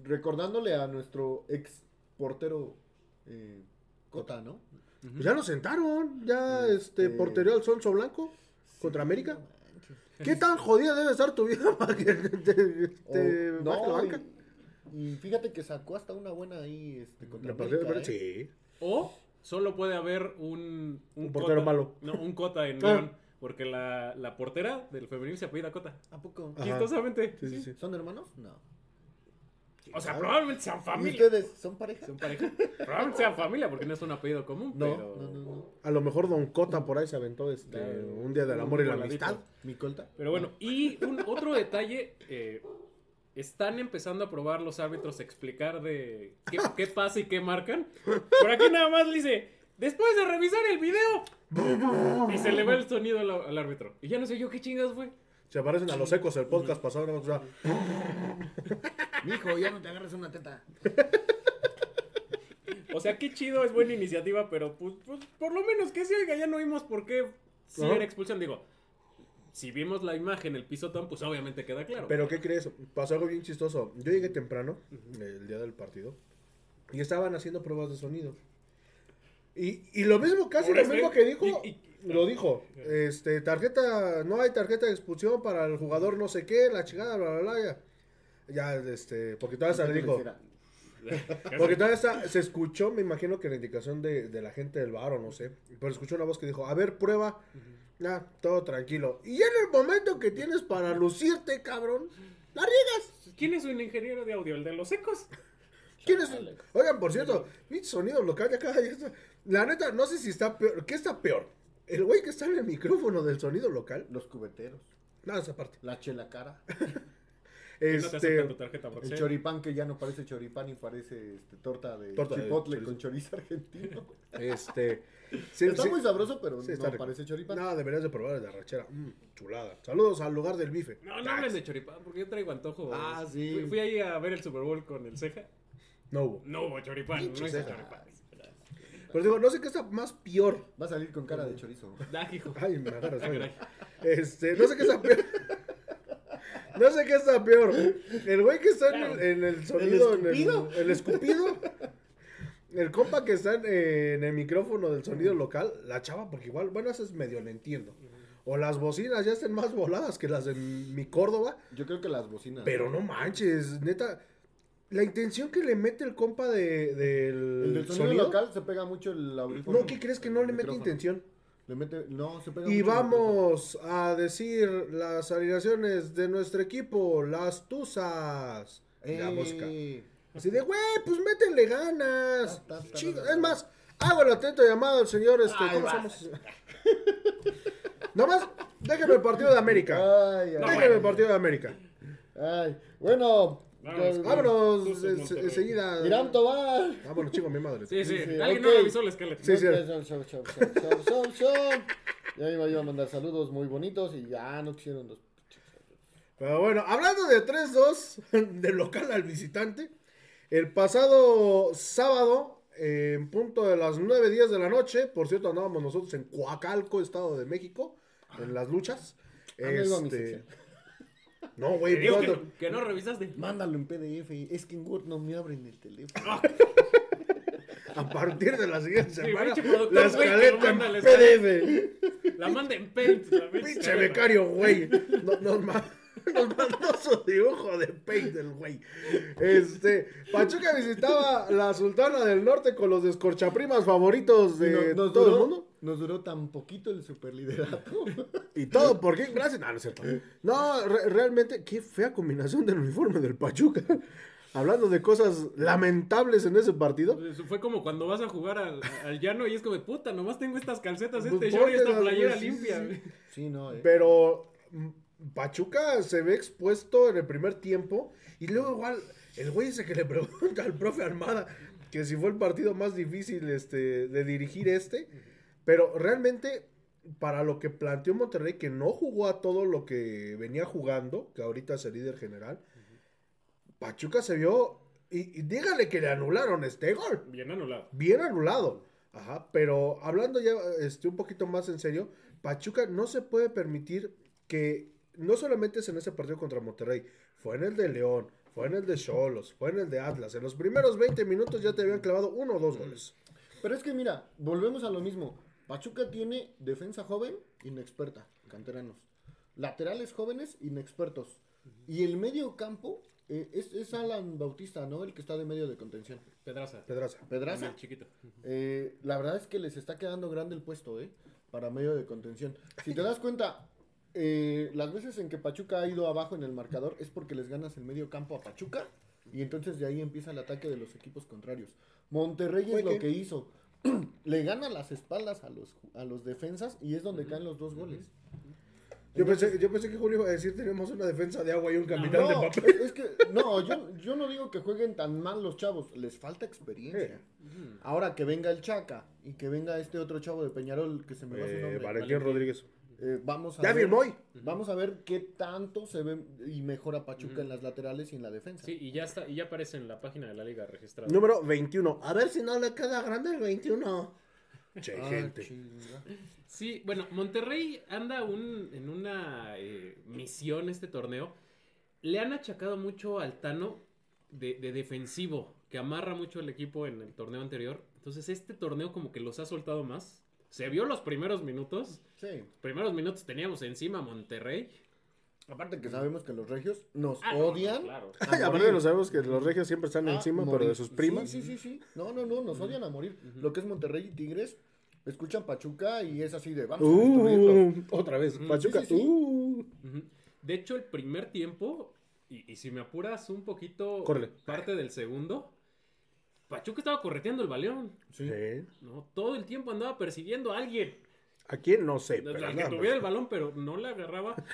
recordándole a nuestro ex portero eh, Cota, ¿no? Pues ya nos sentaron. Ya, este, Este- portería al Sonso Blanco contra América. ¿Qué tan jodida debe estar tu vida para que te, te O- baje la no, banca? y, y fíjate que sacó hasta una buena ahí este, contra La partida de América, ¿eh? sí. O solo puede haber un. Un portero Cota- malo. No, un Cota en Ah. León. Porque la, la portera del femenil se apellida Cota. ¿A poco? Chistosamente. Sí, sí, sí. ¿Son hermanos? No. O sea, probablemente sean ¿Y familia. ustedes son pareja? Son pareja. Probablemente sean familia porque no es un apellido común. No, pero... no, no, no. A lo mejor Don Cota por ahí se aventó este, un día del amor y la amistad. ¿Mi colta? Pero bueno, y un otro detalle, eh, están empezando a probar los árbitros a explicar de qué, qué pasa y qué marcan. Por aquí nada más le dice, después de revisar el video, y se le va el sonido al, al árbitro. Y ya no sé yo qué chingas fue. Se parecen a los ecos el podcast pasado. ¿no? O sea, Mijo, ya no te agarres una teta. O sea, qué chido, es buena iniciativa, pero pues, pues, por lo menos que se oiga, ya no vimos por qué si era expulsión. Digo, si vimos la imagen, el pisotón, pues obviamente queda claro. Pero ¿qué crees? Pasó algo bien chistoso. Yo llegué temprano, el día del partido, y estaban haciendo pruebas de sonido. Y, y lo mismo, casi lo mismo que dijo, Y- y- lo dijo. Este, tarjeta, no hay tarjeta de expulsión para el jugador no sé qué, la chingada, bla, bla, bla. Ya, ya este, porque todavía se le dijo. Porque todavía está- se escuchó, me imagino que la indicación de, de la gente del bar o no sé, pero escuchó una voz que dijo, a ver, prueba, ya, todo tranquilo. Y en el momento que tienes para lucirte, cabrón, la riegas. ¿Quién es un ingeniero de audio? ¿El de los ecos? ¿Quién es? Oigan, por cierto, mi sonido local de acá, la neta, no sé si está peor, ¿qué está peor? ¿El güey que está en el micrófono del sonido local? Los cubeteros. No, esa parte. La chela Que No te aceptan tu Este, tarjeta El choripán que ya no parece choripán y parece este, torta de Torta de chipotle chorizo. con chorizo argentino. este, sí, Está sí. muy sabroso, pero Sí, no parece choripán. No, deberías de probar el de arrachera. Mm, chulada. Saludos al lugar del bife. No, no hablen de choripán, porque yo traigo antojo. Ah, sí. Fui, fui ahí a ver el Super Bowl con el ceja. No hubo. No hubo choripán, no Ceja. choripán. Pero digo, no sé qué está más peor. Va a salir con cara de chorizo. Hijo. Ay, me agarras. Este, no sé qué está peor. No sé qué está peor. El güey que está en el, en el sonido, el, escupido? el escupido. el compa que está en, eh, en el micrófono del sonido local, la chava, porque igual, bueno, eso es medio le entiendo. O las bocinas ya estén más voladas que las de mi Córdoba. Yo creo que las bocinas. Pero no manches, neta. La intención que le mete el compa de, del, El del sonido, local se pega mucho el audífono. No, ¿qué crees que no le mete intención? Le mete, no, se pega Y vamos a decir las alineaciones de nuestro equipo, las Tuzas. La mosca. Así de, güey, pues métele ganas. Ta, ta, ta, Chido. ta, ta. Es más, hago el atento llamado al señor, este, Ay, ¿cómo va. somos? Nomás, déjame el partido de América. Ay, ay, Déjame el partido de América. ay. Bueno, Vámonos. pues, Vámonos enseguida. Irán Tobar. Vámonos, chingo, mi madre. Sí, sí. Sí, sí, Alguien ok. no revisó la escalera. Sí, sí. Show, show, show, show, show, show, show. Ya iba yo a mandar saludos muy bonitos y ya no quisieron los. Pero bueno, hablando de 3-2 del local al visitante, el pasado sábado, eh, en punto de las 9 días de la noche, por cierto, andábamos nosotros en Coacalco, Estado de México, en las luchas. Ah, iba a mi Este. No, güey, digo que, ¿cuándo? que no revisaste. Mándalo en PDF. Es que en Word no me abren el teléfono. a partir de la siguiente semana, pinche productor, la escaleta en PDF. La manda en Paint. pinche becario, güey. No- Nos, ma- nos mandó su dibujo de paint del güey. Este, Pachuca visitaba la Sultana del Norte con los descorchaprimas favoritos de no- nos todo duró, el mundo. Nos duró tan poquito el superliderato. Y todo, ¿por qué? Gracias. No, no es cierto. No, re- realmente, qué fea combinación del uniforme del Pachuca. Hablando de cosas lamentables en ese partido. Eso Fue como cuando vas a jugar al, al llano y es como, puta, nomás tengo estas calcetas, Pues este short y esta playera sí, limpia. Sí, no, eh. Pero mm, Pachuca se ve expuesto en el primer tiempo. Y luego igual, el güey ese que le pregunta al profe Armada que si fue el partido más difícil este, de dirigir este. Pero realmente, para lo que planteó Monterrey, que no jugó a todo lo que venía jugando, que ahorita es el líder general, Pachuca se vio. Y, y dígale que le anularon este gol Bien anulado. bien anulado. Ajá, pero hablando ya este, un poquito más en serio, Pachuca no se puede permitir que no solamente es en ese partido contra Monterrey, fue en el de León, fue en el de Cholos, fue en el de Atlas. En los primeros 20 minutos ya te habían clavado uno o dos goles. Pero es que mira, volvemos a lo mismo. Pachuca tiene defensa joven, inexperta, canteranos. Laterales jóvenes, inexpertos. Y el medio campo eh, es, es Alan Bautista, ¿no? El que está de medio de contención. Pedraza. Pedraza. Pedraza. El chiquito. Eh, la verdad es que les está quedando grande el puesto, ¿eh? Para medio de contención. Si te das cuenta, eh, las veces en que Pachuca ha ido abajo en el marcador es porque les ganas el medio campo a Pachuca y entonces de ahí empieza el ataque de los equipos contrarios. Monterrey es lo que hizo. Le gana las espaldas a los, a los defensas y es donde caen los dos goles. Yo pensé, yo pensé que Julio iba a decir tenemos una defensa de agua y un capitán de No, papel. es, que, no, yo, yo no digo que jueguen tan mal los chavos, les falta experiencia. Sí. Ahora que venga el Chaca y que venga este otro chavo de Peñarol que se me va su Eh, nombre. Valentín Rodríguez. Eh, vamos a Ya ver, firmó hoy. Vamos a ver qué tanto se ve y mejora Pachuca en las laterales y en la defensa. Sí, y ya está, y ya aparece en la página de la liga registrada. Número 21. A ver si no le queda grande el 21. Che, Ah, gente. chinga. Sí, bueno, Monterrey anda un- en una eh, misión este torneo. Le han achacado mucho al Tano de, de defensivo, que amarra mucho el equipo en el torneo anterior. Entonces este torneo como que los ha soltado más. Se vio los primeros minutos. Sí. Primeros minutos teníamos encima a Monterrey. Aparte que sabemos que los regios nos Ah, no, odian. claro. a Ay, aparte no sabemos que los regios siempre están encima, pero de sus primas. Sí, sí, sí, sí. No, no, no, nos odian a morir. Lo que es Monterrey y Tigres, escuchan Pachuca y es así de vamos a. Uh, otra vez. Pachuca. Sí, sí, sí. uh. De hecho, el primer tiempo, y, y si me apuras un poquito, parte del segundo, Pachuca estaba correteando el balón. Sí. ¿no? Todo el tiempo andaba persiguiendo a alguien. ¿A quién? No sé. Al Pero que nada más. tuviera el balón, pero no le agarraba.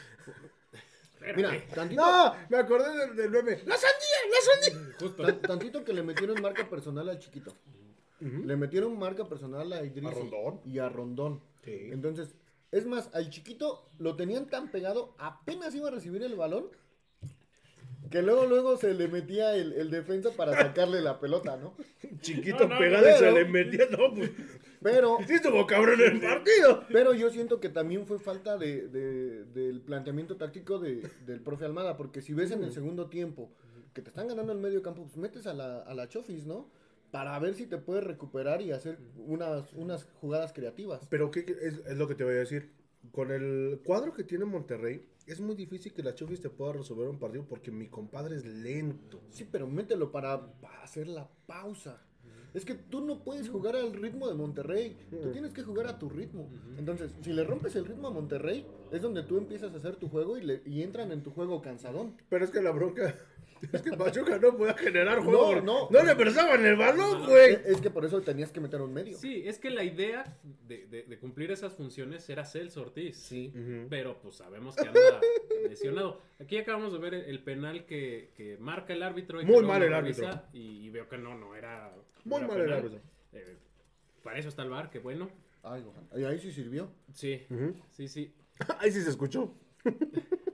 Mira, tantito, No, me acordé del, del meme. ¡La sandía! ¡La sandía! Justo. tan- tantito que le metieron marca personal al chiquito. Le metieron marca personal a Idris A Rondón. y a Rondón. Sí. Entonces, es más, al chiquito lo tenían tan pegado, apenas iba a recibir el balón, que luego, luego se le metía el, el defensa para sacarle la pelota, ¿no? Chiquito No, no, pegado y se pero- le metía. No, pues. Pero, Sí estuvo cabrón el partido. pero yo siento que también fue falta de, de- del planteamiento táctico de- del profe Almada, porque si ves en el segundo tiempo que te están ganando el medio campo, pues metes a la, a la Chofis, ¿no? para ver si te puedes recuperar y hacer unas, unas jugadas creativas. Pero ¿qué, qué- es, es lo que te voy a decir. Con el cuadro que tiene Monterrey, es muy difícil que la Chofis te pueda resolver un partido porque mi compadre es lento. Sí, pero mételo para, para hacer la pausa. Es que tú no puedes jugar al ritmo de Monterrey. Tú tienes que jugar a tu ritmo. Entonces, si le rompes el ritmo a Monterrey, es donde tú empiezas a hacer tu juego y, le- y entran en tu juego cansadón. Pero es que la bronca es que Pachuca no puede generar juego. No, no. No le prestaban el balón, güey. Es es que por eso tenías que meter un medio. Sí, es que la idea de, de- de cumplir esas funciones era Celso Ortiz. Sí. Pero pues sabemos que anda lesionado. Aquí acabamos de ver el, penal que, que marca el árbitro. y Muy mal el árbitro. Y, y veo que no, no era. Muy era mal el árbitro. Eh, para eso está el bar, que bueno. Ay, ojalá. Y ahí sí sirvió. Sí, sí, sí. Ahí sí se escuchó.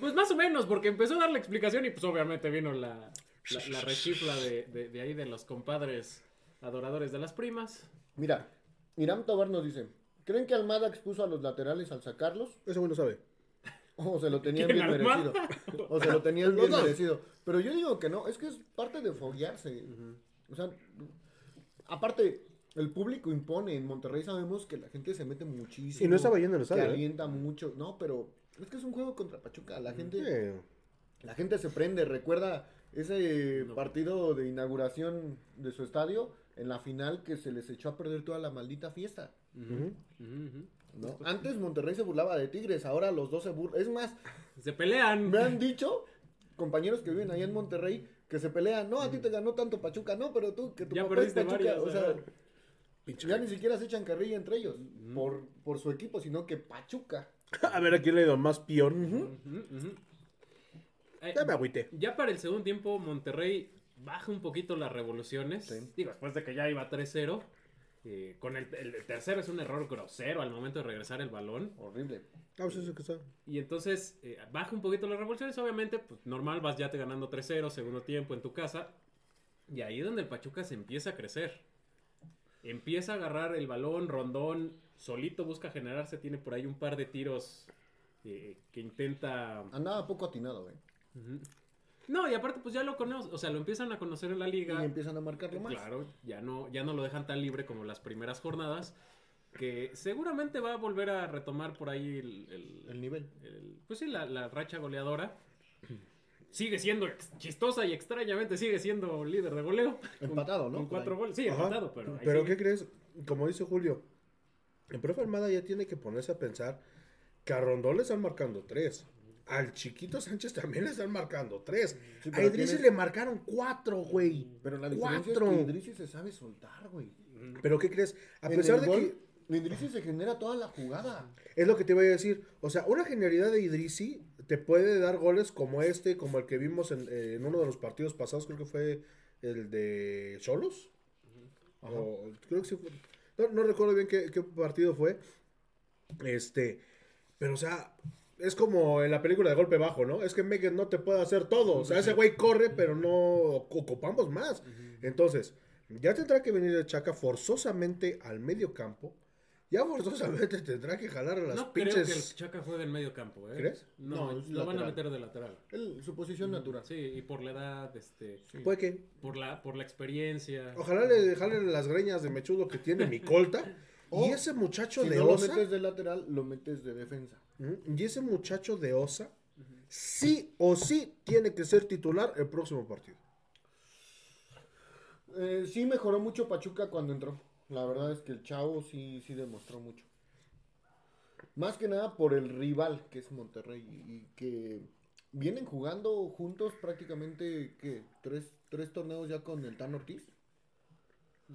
Pues más o menos, porque empezó a dar la explicación y pues obviamente vino la, la, la rechifla de, de, de ahí de los compadres adoradores de las primas. Mira, Iram Tobar nos dice: ¿Creen que Almada expuso a los laterales al sacarlos? Ese güey no sabe. O se lo tenían ¿Quién, bien Almada? merecido. O se lo tenían bien merecido. Pero yo digo que no, es que es parte de foguearse. O sea, aparte, el público impone. En Monterrey sabemos que la gente se mete muchísimo. Y no estaba yendo al que estadio, ¿eh? alienta mucho. No, pero es que es un juego contra Pachuca. La gente, Eh, la gente se prende. Recuerda ese partido de inauguración de su estadio en la final que se les echó a perder toda la maldita fiesta. ¿no? Antes Monterrey se burlaba de Tigres, ahora los dos se burlan. Es más, Se pelean. me han dicho compañeros que viven allá en Monterrey que se pelean. No, a ti te ganó tanto Pachuca, no, pero tú, que tu Ya papá es Pachuca. varias, o sea, ya ni siquiera se echan carrilla entre ellos por, por su equipo, sino que Pachuca. A ver a quién le ido más ujú. Eh, Ya me agüité. Ya para el segundo tiempo, Monterrey baja un poquito las revoluciones. Sí. Digo, después de que ya iba 3-0. eh, con el, el tercero es un error grosero al momento de regresar el balón. Horrible. Ah, pues eso que está. Y entonces eh, baja un poquito las revoluciones. Obviamente, pues normal, vas ya te ganando 3-0, segundo tiempo en tu casa. Y ahí es donde el Pachuca se empieza a crecer. Empieza a agarrar el balón, rondón, solito busca generarse. Tiene por ahí un par de tiros eh, que intenta. Andaba poco atinado, ¿eh? No, y aparte, pues ya lo conocen, o sea, lo empiezan a conocer en la liga. Y empiezan a marcarlo más. Claro, ya no, ya no lo dejan tan libre como las primeras jornadas. Que seguramente va a volver a retomar por ahí el, el- El nivel. el- pues sí, la, la racha goleadora. Sigue siendo chistosa y extrañamente sigue siendo líder de goleo. Empatado, ¿no? Con cuatro goles. Sí, Ajá. empatado, pero. ahí Pero sigue. ¿qué crees? Como dice Julio, el profe Armada ya tiene que ponerse a pensar que a Rondón le están marcando tres. Al chiquito Sánchez también le están marcando tres. Sí, a tienes- le marcaron cuatro, güey. Pero la diferencia Cuatro. es que Idrissi se sabe soltar, güey. Pero ¿qué crees? A En pesar de gol, que Idrissi se genera toda la jugada. es lo que te voy a decir, o sea, una genialidad de Idrisi te puede dar goles como este, como el que vimos en, eh, en uno de los partidos pasados, creo que fue el de Cholos. O, creo que sí fue- no, no recuerdo bien qué, qué partido fue. Este, pero o sea, es como en la película de golpe bajo, ¿no? Es que Megan no te puede hacer todo. O sea, ese güey corre, pero no ocupamos más. Entonces, ya tendrá que venir el Chaca forzosamente al medio campo. Ya forzosamente tendrá que jalar a las No pinches. creo que el Chaca juegue en medio campo, ¿eh? ¿Crees? No, lo van a lateral. meter de lateral. Su posición natural. Sí, y por la edad, este. Puede que. Por la, por la experiencia. Ojalá le jalen las greñas de mechudo que tiene mi colta. Y ese muchacho Si de no lo Osa. metes de lateral, lo metes de defensa. Y ese muchacho de Osa. Sí o sí tiene que ser titular el próximo partido. Eh, sí mejoró mucho Pachuca cuando entró. La verdad es que el chavo sí, sí demostró mucho. Más que nada por el rival que es Monterrey y que vienen jugando juntos prácticamente que tres, tres torneos ya con el Tan Ortiz.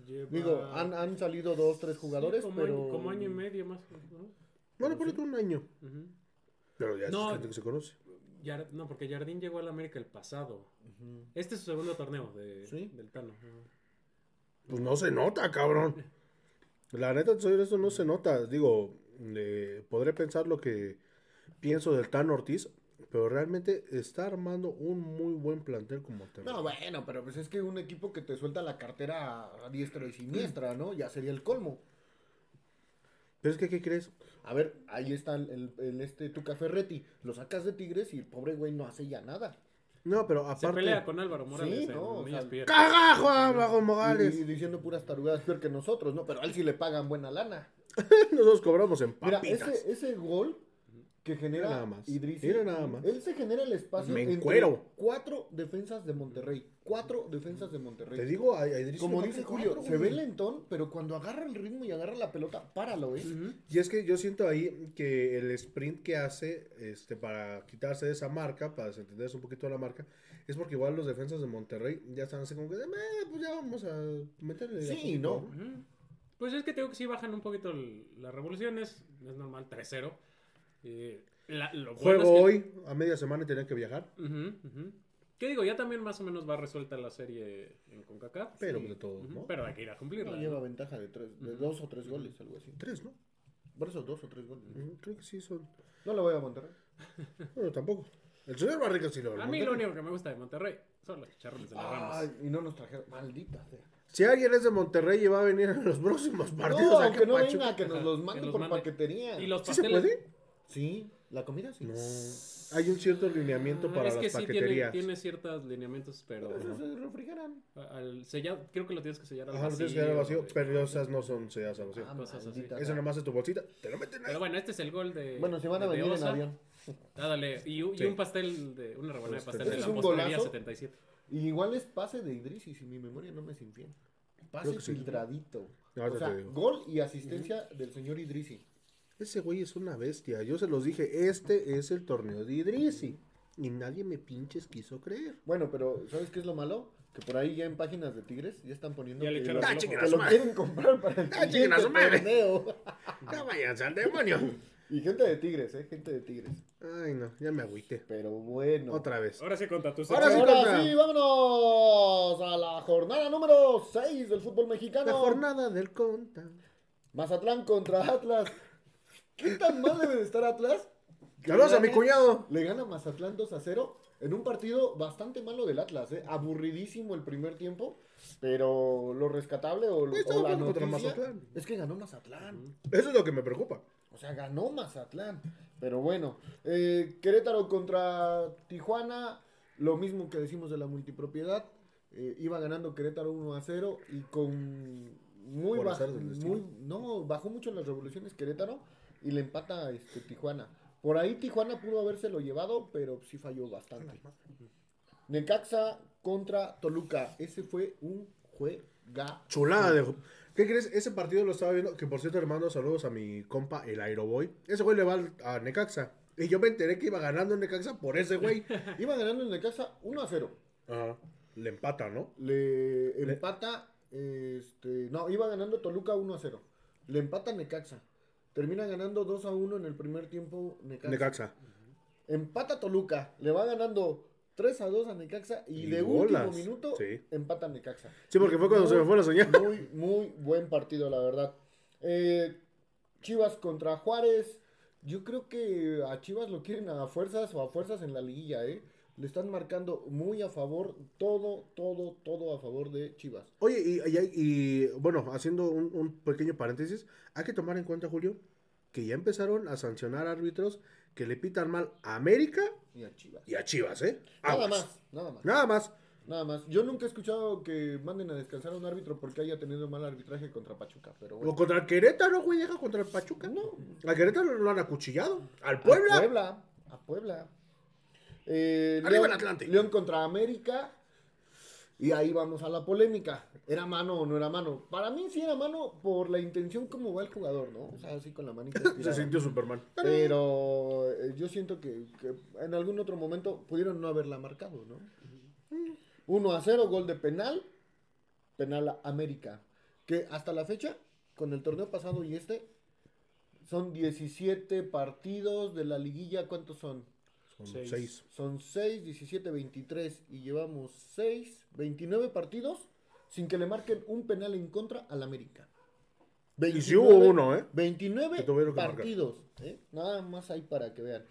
Lleva- Digo, han, han salido dos, tres Sí, jugadores, como pero... Año, como año y medio más. ¿no? Bueno, por un año. Pero ya No. es gente que se conoce. No, porque Jardín llegó al América el pasado. Este es su segundo torneo de, Sí. del Tano. Ajá. Pues no se nota, cabrón. La neta, eso no se nota. Digo, eh, podré pensar lo que pienso del Tan Ortiz, pero realmente está armando un muy buen plantel como Monterrey. No, bueno, pero pues es que un equipo que te suelta la cartera a diestra y siniestra, ¿no? Ya sería el colmo. Pero es que, ¿qué crees? A ver, ahí está el este Tuca Ferretti. Lo sacas de Tigres y el pobre güey no hace ya nada. No, pero Se aparte. pelea con Álvaro Morales Sí, en no, o sea, Pierre. ¡Cagajo, Álvaro Morales! y diciendo puras tarugadas peor que nosotros, ¿no? Pero a él sí le pagan buena lana. Nosotros cobramos en Mira, papitas. ese, ese gol que genera nada más. Idrissi, Mira nada más. él se genera el espacio Me entre encuero. cuatro defensas de Monterrey. Cuatro defensas de Monterrey. Te digo, a, a Como le dice Julio, cuatro, se ve güey. lentón, pero cuando agarra el ritmo y agarra la pelota, páralo, ¿eh? Y es que yo siento ahí que el sprint que hace este, para quitarse de esa marca, para desentenderse un poquito de la marca, es porque igual los defensas de Monterrey ya están así como que, "Eh, pues ya vamos a meterle. de a Sí, poquito", no. Ujú. Pues es que tengo que sí bajan un poquito el- las revoluciones. Es normal, 3-0. Eh, la- lo bueno Juego es que- hoy, a media semana y tenían que viajar. ¿Qué digo? Ya también más o menos va resuelta la serie en CONCACAF. pero Sí. de todos, Ujú, ¿no? Pero hay que ir a cumplirla. No, ¿no? lleva ventaja de, tres, de dos o tres goles, algo así. Tres, ¿no? Por eso dos o tres goles. Creo que sí son. No lo voy a Monterrey. Bueno, tampoco. El señor Barriga sí lo A mí lo único que me gusta de Monterrey son los chicharrones de la Ramos. Ay, y no nos trajeron. Maldita sea. Si alguien es de Monterrey y va a venir en los próximos partidos No, a no Pachuca. venga, que nos los que mande nos por mande. paquetería. Y los ¿Sí se pasteles. puede? Sí, la comida sí. No. Hay un cierto lineamiento Ah, para es que las sí tiene, paqueterías. tiene ciertos lineamientos, pero Pero se refrigeran. al sellar, creo que lo tienes que sellar al Ajá, lo vacío. tienes que dar al vacío, pero esas no son selladas al vacío. Ah, cosas así. Eso nomás es tu bolsita, te lo meten ahí. Pero bueno, este es el gol de. Bueno, se van a venir en avión. Ah, dale. Y, un- y Sí. un pastel de. Una rebanada de Este, pastel de es la golazo. 77. Y igual es pase de Idrissi, si mi memoria no me es infiel. Pase que sí. filtradito. No, o sea, gol y asistencia del señor Idrissi. Ese güey es una bestia. Yo se los dije, este es el torneo de Idrisi. Y nadie me pinches quiso creer. Bueno, pero ¿sabes qué es lo malo? Que por ahí ya en páginas de Tigres ya están poniendo Ya le que, el Ah, ojo. chinguen a que su lo madre. quieren comprar para el Ah, chinguen a su siguiente madre. torneo. Ya váyanse al demonio. Y gente de Tigres, ¿eh? Gente de Tigres. Ay, no, ya me agüité. Pero bueno. Otra vez. Ahora sí contra tus Ahora sí, Ahora sí, vámonos a la jornada número 6 del fútbol mexicano. La jornada del conta. Mazatlán contra Atlas. ¿Qué tan mal debe de estar Atlas? Saludos a mi cuñado. Le gana Mazatlán 2 a 0 en un partido bastante malo del Atlas, ¿eh? Aburridísimo el primer tiempo, pero lo rescatable o, lo- o la noticia Mazatlán. es que ganó Mazatlán. Eso es lo que me preocupa. O sea, ganó Mazatlán. Pero bueno, eh, Querétaro contra Tijuana, lo mismo que decimos de la multipropiedad. eh, iba ganando Querétaro 1 a 0 y con muy bajo, muy, no, bajó mucho las revoluciones Querétaro y le empata este, Tijuana. Por ahí Tijuana pudo habérselo llevado, pero sí falló bastante. Necaxa contra Toluca. Ese fue un juega. Chulada de. ¿Qué crees? Ese partido lo estaba viendo. Que por cierto, hermano, saludos a mi compa, el Aeroboy. Ese güey le va a Necaxa. Y yo me enteré que iba ganando en Necaxa por ese güey. Iba ganando el Necaxa 1 a 0. Ajá. Le empata, ¿no? Le empata, este, no, iba ganando Toluca 1 a 0. Le empata Necaxa. Termina ganando 2 a 1 en el primer tiempo Necaxa. Necaxa. Empata Toluca, le va ganando 3 a 2 a Necaxa y, Y de bolas, último minuto sí. empata Necaxa. Sí, porque fue cuando se me fue la señal. Muy, muy buen partido, la verdad. Eh, Chivas contra Juárez. Yo creo que a Chivas lo quieren a fuerzas o a fuerzas en la liguilla, ¿eh? Le están marcando muy a favor, todo, todo, todo a favor de Chivas. Oye, y, y- y, bueno, haciendo un, un pequeño paréntesis, hay que tomar en cuenta, Julio, que ya empezaron a sancionar árbitros que le pitan mal a América Y a Chivas. y a Chivas, ¿eh? Nada más, nada más. Nada más. Nada más. Yo nunca he escuchado que manden a descansar a un árbitro porque haya tenido mal arbitraje contra Pachuca, pero O contra el Querétaro, güey, deja contra el Pachuca. No. Al Querétaro lo han acuchillado. Al A Puebla. Puebla. A Puebla. Eh, Arriba León, el Atlante. León contra América. Y ahí vamos a la polémica. ¿Era mano o no era mano? Para mí sí era mano por la intención como va el jugador, ¿no? O sea, así con la manita Se sintió Superman. Pero eh, yo siento que, que en algún otro momento pudieron no haberla marcado, ¿no? 1 a 0, gol de penal. Penal a América. Que hasta la fecha, con el torneo pasado y este, son 17 partidos de la liguilla. ¿Cuántos son? Son Seis. seis. Son 6, 17, 23. Y llevamos 6, 29 partidos sin que le marquen un penal en contra al América. Y sí hubo uno, ¿eh? 29 Que tuvieron que marcar. partidos. ¿eh? Nada más ahí para que vean.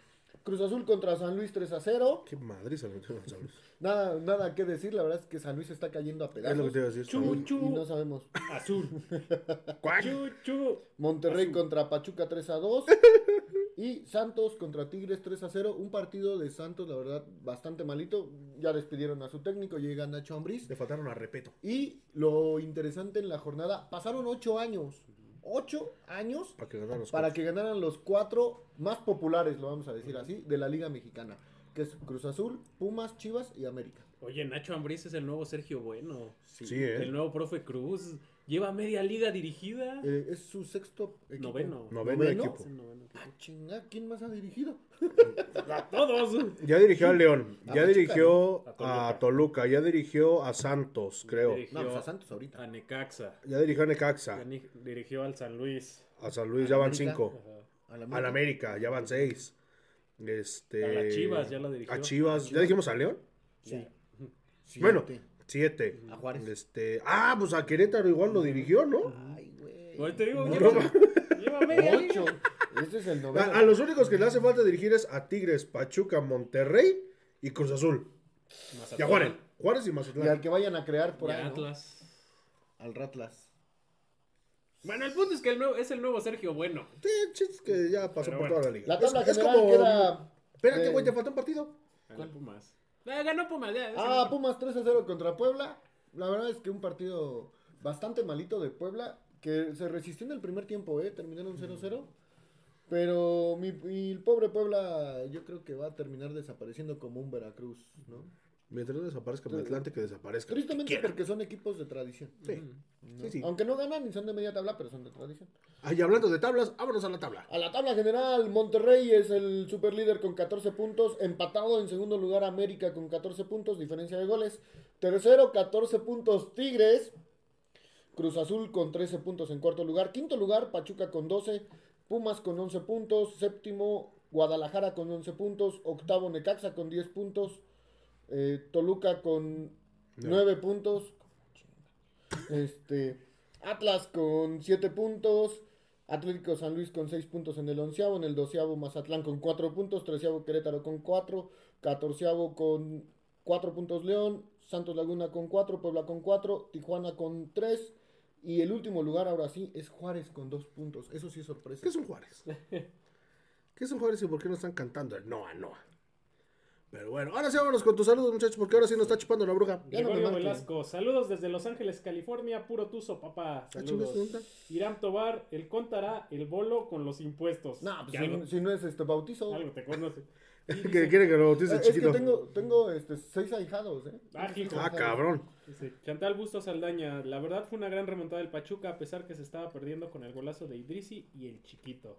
Cruz Azul contra San Luis 3 a 0. Qué madre metieron a San Luis. Nada, nada que decir. La verdad es que San Luis está cayendo a Es lo que pedazos. te iba a decir. Chu, San Luis. chu. Y no sabemos. Azul. Chu, chu. Monterrey contra Pachuca 3 a 2. Y Santos contra Tigres 3 a 0. Un partido de Santos, la verdad, bastante malito. Ya despidieron a su técnico, llega Nacho Ambriz. Le faltaron a Repeto. Y lo interesante en la jornada, pasaron 8 años. 8 años Para que ganaran los para cuatro. que ganaran los cuatro más populares, lo vamos a decir así, de la Liga Mexicana. Que es Cruz Azul, Pumas, Chivas y América. Oye, Nacho Ambriz es el nuevo Sergio Bueno. Sí, ¿eh? El nuevo profe Cruz. Lleva media liga dirigida. Eh, es su sexto equipo. Noveno. Noveno equipo. Es el noveno equipo. Ah, chinga, ¿quién más ha dirigido? A todos. Ya dirigió a León, A ya dirigió. A a Toluca, ya dirigió a Santos, creo. Dirigió No, pues a Santos ahorita. a Necaxa. Ya dirigió a Necaxa, Ya Dirigió al San Luis. a San Luis ya van América. cinco, Ajá. A la a la América ya van seis. Este, A las Chivas ya la dirigió. A Chivas, ¿ya dijimos a León? Sí. Bueno. Siete. A Juárez. Este, ah, pues a Querétaro igual lo dirigió, ¿no? Ay, güey. Pues te digo, No, lleva, no. lleva media liga. Ocho. Este es el noveno. A, a los únicos que le hace falta dirigir es a Tigres, Pachuca, Monterrey y Cruz Azul. Y a Juárez. Juárez y Y al Mazatlán. que vayan a crear por Y ahí, ¿no? Atlas. Al Ratlas. Bueno, el punto es que el nuevo, es el nuevo Sergio Bueno. Sí, chis, que ya pasó Pero por bueno. toda la liga. La tabla Es- es como- queda... Espérate, eh, güey, te falta un partido. ¿Cuál? Pumas. Ah, ganó Pumas. Ya, Ah, sí. Pumas 3 a 0 contra Puebla. La verdad es que un partido bastante malito de Puebla, que se resistió en el primer tiempo, ¿eh? Terminaron 0-0. Pero mi, mi pobre Puebla yo creo que va a terminar desapareciendo como un Veracruz, ¿no? Mientras no desaparezca Atlante, que desaparezca. Tristemente porque son equipos de tradición. Sí, sí. Aunque no ganan ni son de media tabla, pero son de tradición. Ah, y hablando de tablas, vámonos a la tabla. A la tabla general, Monterrey es el superlíder con 14 puntos. Empatado en segundo lugar, América con 14 puntos, diferencia de goles. Tercero, 14 puntos, Tigres. Cruz Azul con 13 puntos en cuarto lugar. Quinto lugar, Pachuca con 12. Pumas con 11 puntos. Séptimo, Guadalajara con 11 puntos. Octavo, Necaxa con 10 puntos. Eh, Toluca con 9 puntos. Este, Atlas con 7 puntos. Atlético San Luis con 6 puntos en el onceavo. En el doceavo Mazatlán con 4 puntos. Treceavo Querétaro con 4. Catorceavo con 4 puntos León. Santos Laguna con 4. Puebla con 4. Tijuana con 3. Y el último lugar ahora sí es Juárez con 2 puntos. Eso sí es sorpresa. ¿Qué es un Juárez? ¿Qué es un Juárez y por qué no están cantando el Noa Noa? Pero bueno, ahora sí vámonos con tus saludos, muchachos, porque ahora sí nos está chupando la bruja. Ya Gregorio. Velasco, saludos desde Los Ángeles, California, puro tuzo, papá. Ah, Saludos. ¿dónde Irán Tobar, él contará el bolo con los impuestos. No, pues si, algo, si no es este bautizo. algo te conoce. Que quiere que lo bautice es que chiquito. tengo, tengo este, seis ahijados, ¿eh? Ah, hijo. Ah, cabrón. dice, Chantal Bustos Saldaña, la verdad fue una gran remontada del Pachuca, a pesar que se estaba perdiendo con el golazo de Idrisi y el chiquito.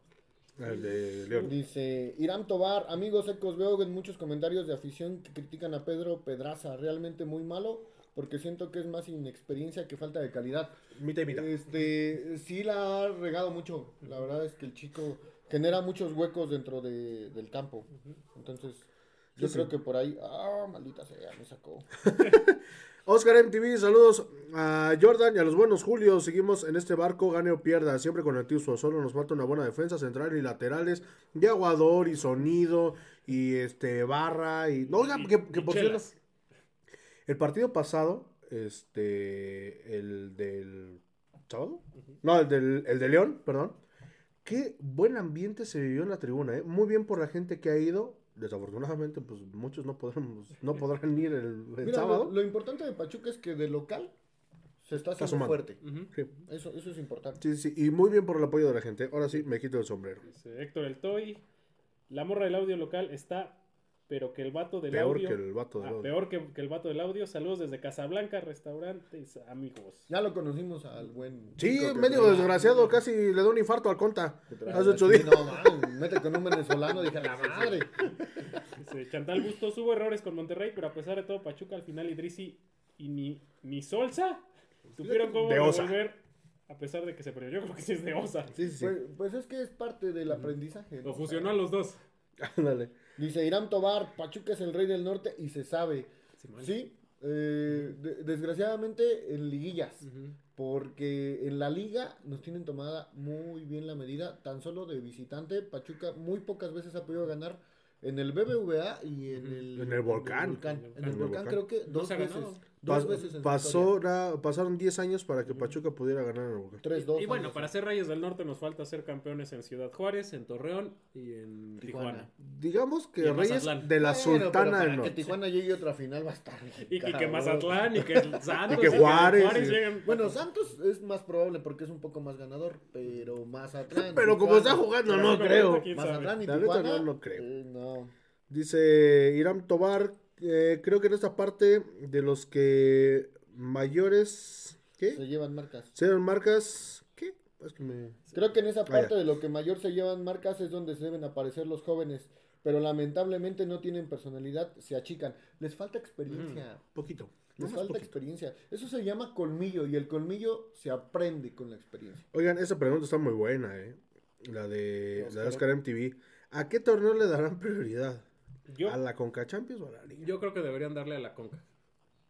El de León. Dice Irán Tobar, amigos ecos, veo en muchos comentarios de afición que critican a Pedro Pedraza, realmente muy malo, porque siento que es más inexperiencia que falta de calidad. Mitad y mitad. Este, sí la ha regado mucho, la verdad es que el chico genera muchos huecos dentro de- del campo, entonces yo Sí, creo sí. que por ahí, ah, maldita sea, me sacó. Oscar MTV, saludos a Jordan y a los buenos Julio. Seguimos en este barco, gane o pierda, siempre con el Tiuso. Solo nos falta una buena defensa central y laterales, y aguador y sonido y este barra y. No, oiga, que, que por cierto, el partido pasado, este, el del sábado, no, el del el de León, perdón. Qué buen ambiente se vivió en la tribuna, ¿eh? Muy bien por la gente que ha ido. Desafortunadamente, pues muchos no podrán, no podrán ir el, el Mira, sábado. lo, lo importante de Pachuca es que de local se está haciendo sumando. fuerte. Sí. eso, eso es importante. Sí, sí, y muy bien por el apoyo de la gente. Ahora sí, me quito el sombrero. Dice Héctor El Toy, la morra del audio local está, pero que el vato del Peor audio... que el vato de Ah, León. peor que, que el vato del audio. Saludos desde Casablanca, restaurantes, amigos. Ya lo conocimos al buen. Sí, medio desgraciado, casi le da un infarto al conta. Hace ocho días. No, mames, mete con un venezolano, dije, la madre. Dice, Chantal Bustos hubo errores con Monterrey, pero a pesar de todo, Pachuca al final Idrisi y ni, ni Solsa supieron cómo De a pesar de que se perdió. Yo creo que sí es de Osa. Sí, sí, sí. Pues, pues es que es parte del aprendizaje. ¿no? Lo fusionó a los dos. Ándale. Dice Irán Tobar, Pachuca es el rey del norte y se sabe. Simón. Sí, eh, de- desgraciadamente en liguillas. Porque en la liga nos tienen tomada muy bien la medida, tan solo de visitante. Pachuca muy pocas veces ha podido ganar en el BBVA y en el, En el Volcán. En el En volcán, el Volcán. creo que dos veces. Dos Pas- veces en pasó, pasaron 10 años para que Pachuca pudiera ganar en el Boca. 3-2. Y bueno, años, para ser Reyes del Norte nos falta ser campeones en Ciudad Juárez, en Torreón y en Tijuana. Tijuana. Digamos que en Reyes Mazatlán. de la Bueno, Sultana del que Norte. Tijuana llegue a otra final va a estar. Y, y que cabrón. Mazatlán y que Santos Y que Juárez, Juárez y- lleguen. Bueno, Santos es más probable porque es un poco más ganador, pero Mazatlán. Pero como está jugando, no creo. Mazatlán y Tijuana. no, no creo. eh, no. Dice Irán Tobar, eh, creo que en esta parte de los que mayores, Se llevan marcas. Sean marcas, ¿qué? Es que me... Creo que en esa parte Vaya. de lo que mayor se llevan marcas es donde se deben aparecer los jóvenes, pero lamentablemente no tienen personalidad, se achican. Les falta experiencia. Poquito. Les falta poquito. experiencia. Eso se llama colmillo y el colmillo se aprende con la experiencia. Oigan, esa pregunta está muy buena, ¿eh? La de, la Oscar. de Oscar MTV. ¿A qué torneo le darán prioridad? Yo, ¿A la Conca Champions o a la Liga? yo creo que deberían darle a la Conca.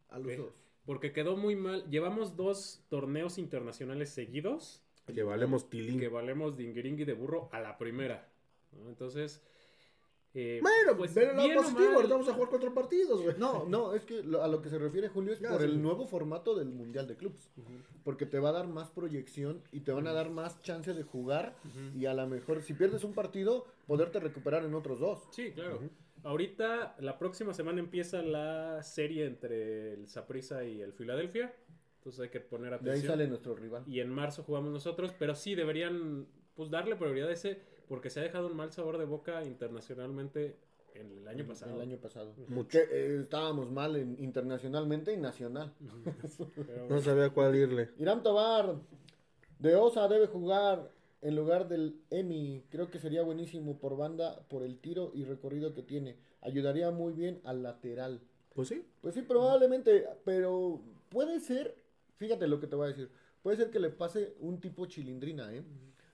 A los dos. Porque quedó muy mal. Llevamos dos torneos internacionales seguidos Que valemos tilín. que valemos dinguiringui de burro a la primera. ¿no? Entonces. eh, Bueno, pues, pero el lado bien o positivo, mal, vamos a jugar cuatro partidos, güey. No, no, es que lo- a lo que se refiere Julio es Ya, por sí. el nuevo formato del Mundial de Clubs. Porque te va a dar más proyección y te van a dar más chance de jugar y a lo mejor si pierdes un partido, poderte recuperar en otros dos. Sí, claro. Ahorita, la próxima semana empieza la serie entre el Saprissa y el Philadelphia. Entonces hay que poner De ahí atención. sale nuestro rival. Y en marzo jugamos nosotros, pero sí deberían pues darle prioridad a ese porque se ha dejado un mal sabor de boca internacionalmente en el año pasado. El año pasado. Mucho. Que eh, estábamos mal en- internacionalmente y nacional. Pero- No sabía cuál irle. Irán Tobar, de Osa debe jugar en lugar del Emi. Creo que sería buenísimo por banda, por el tiro y recorrido que tiene. Ayudaría muy bien al lateral. Pues sí. Pues sí, probablemente, pero puede ser, fíjate lo que te voy a decir, puede ser que le pase un tipo chilindrina, ¿eh?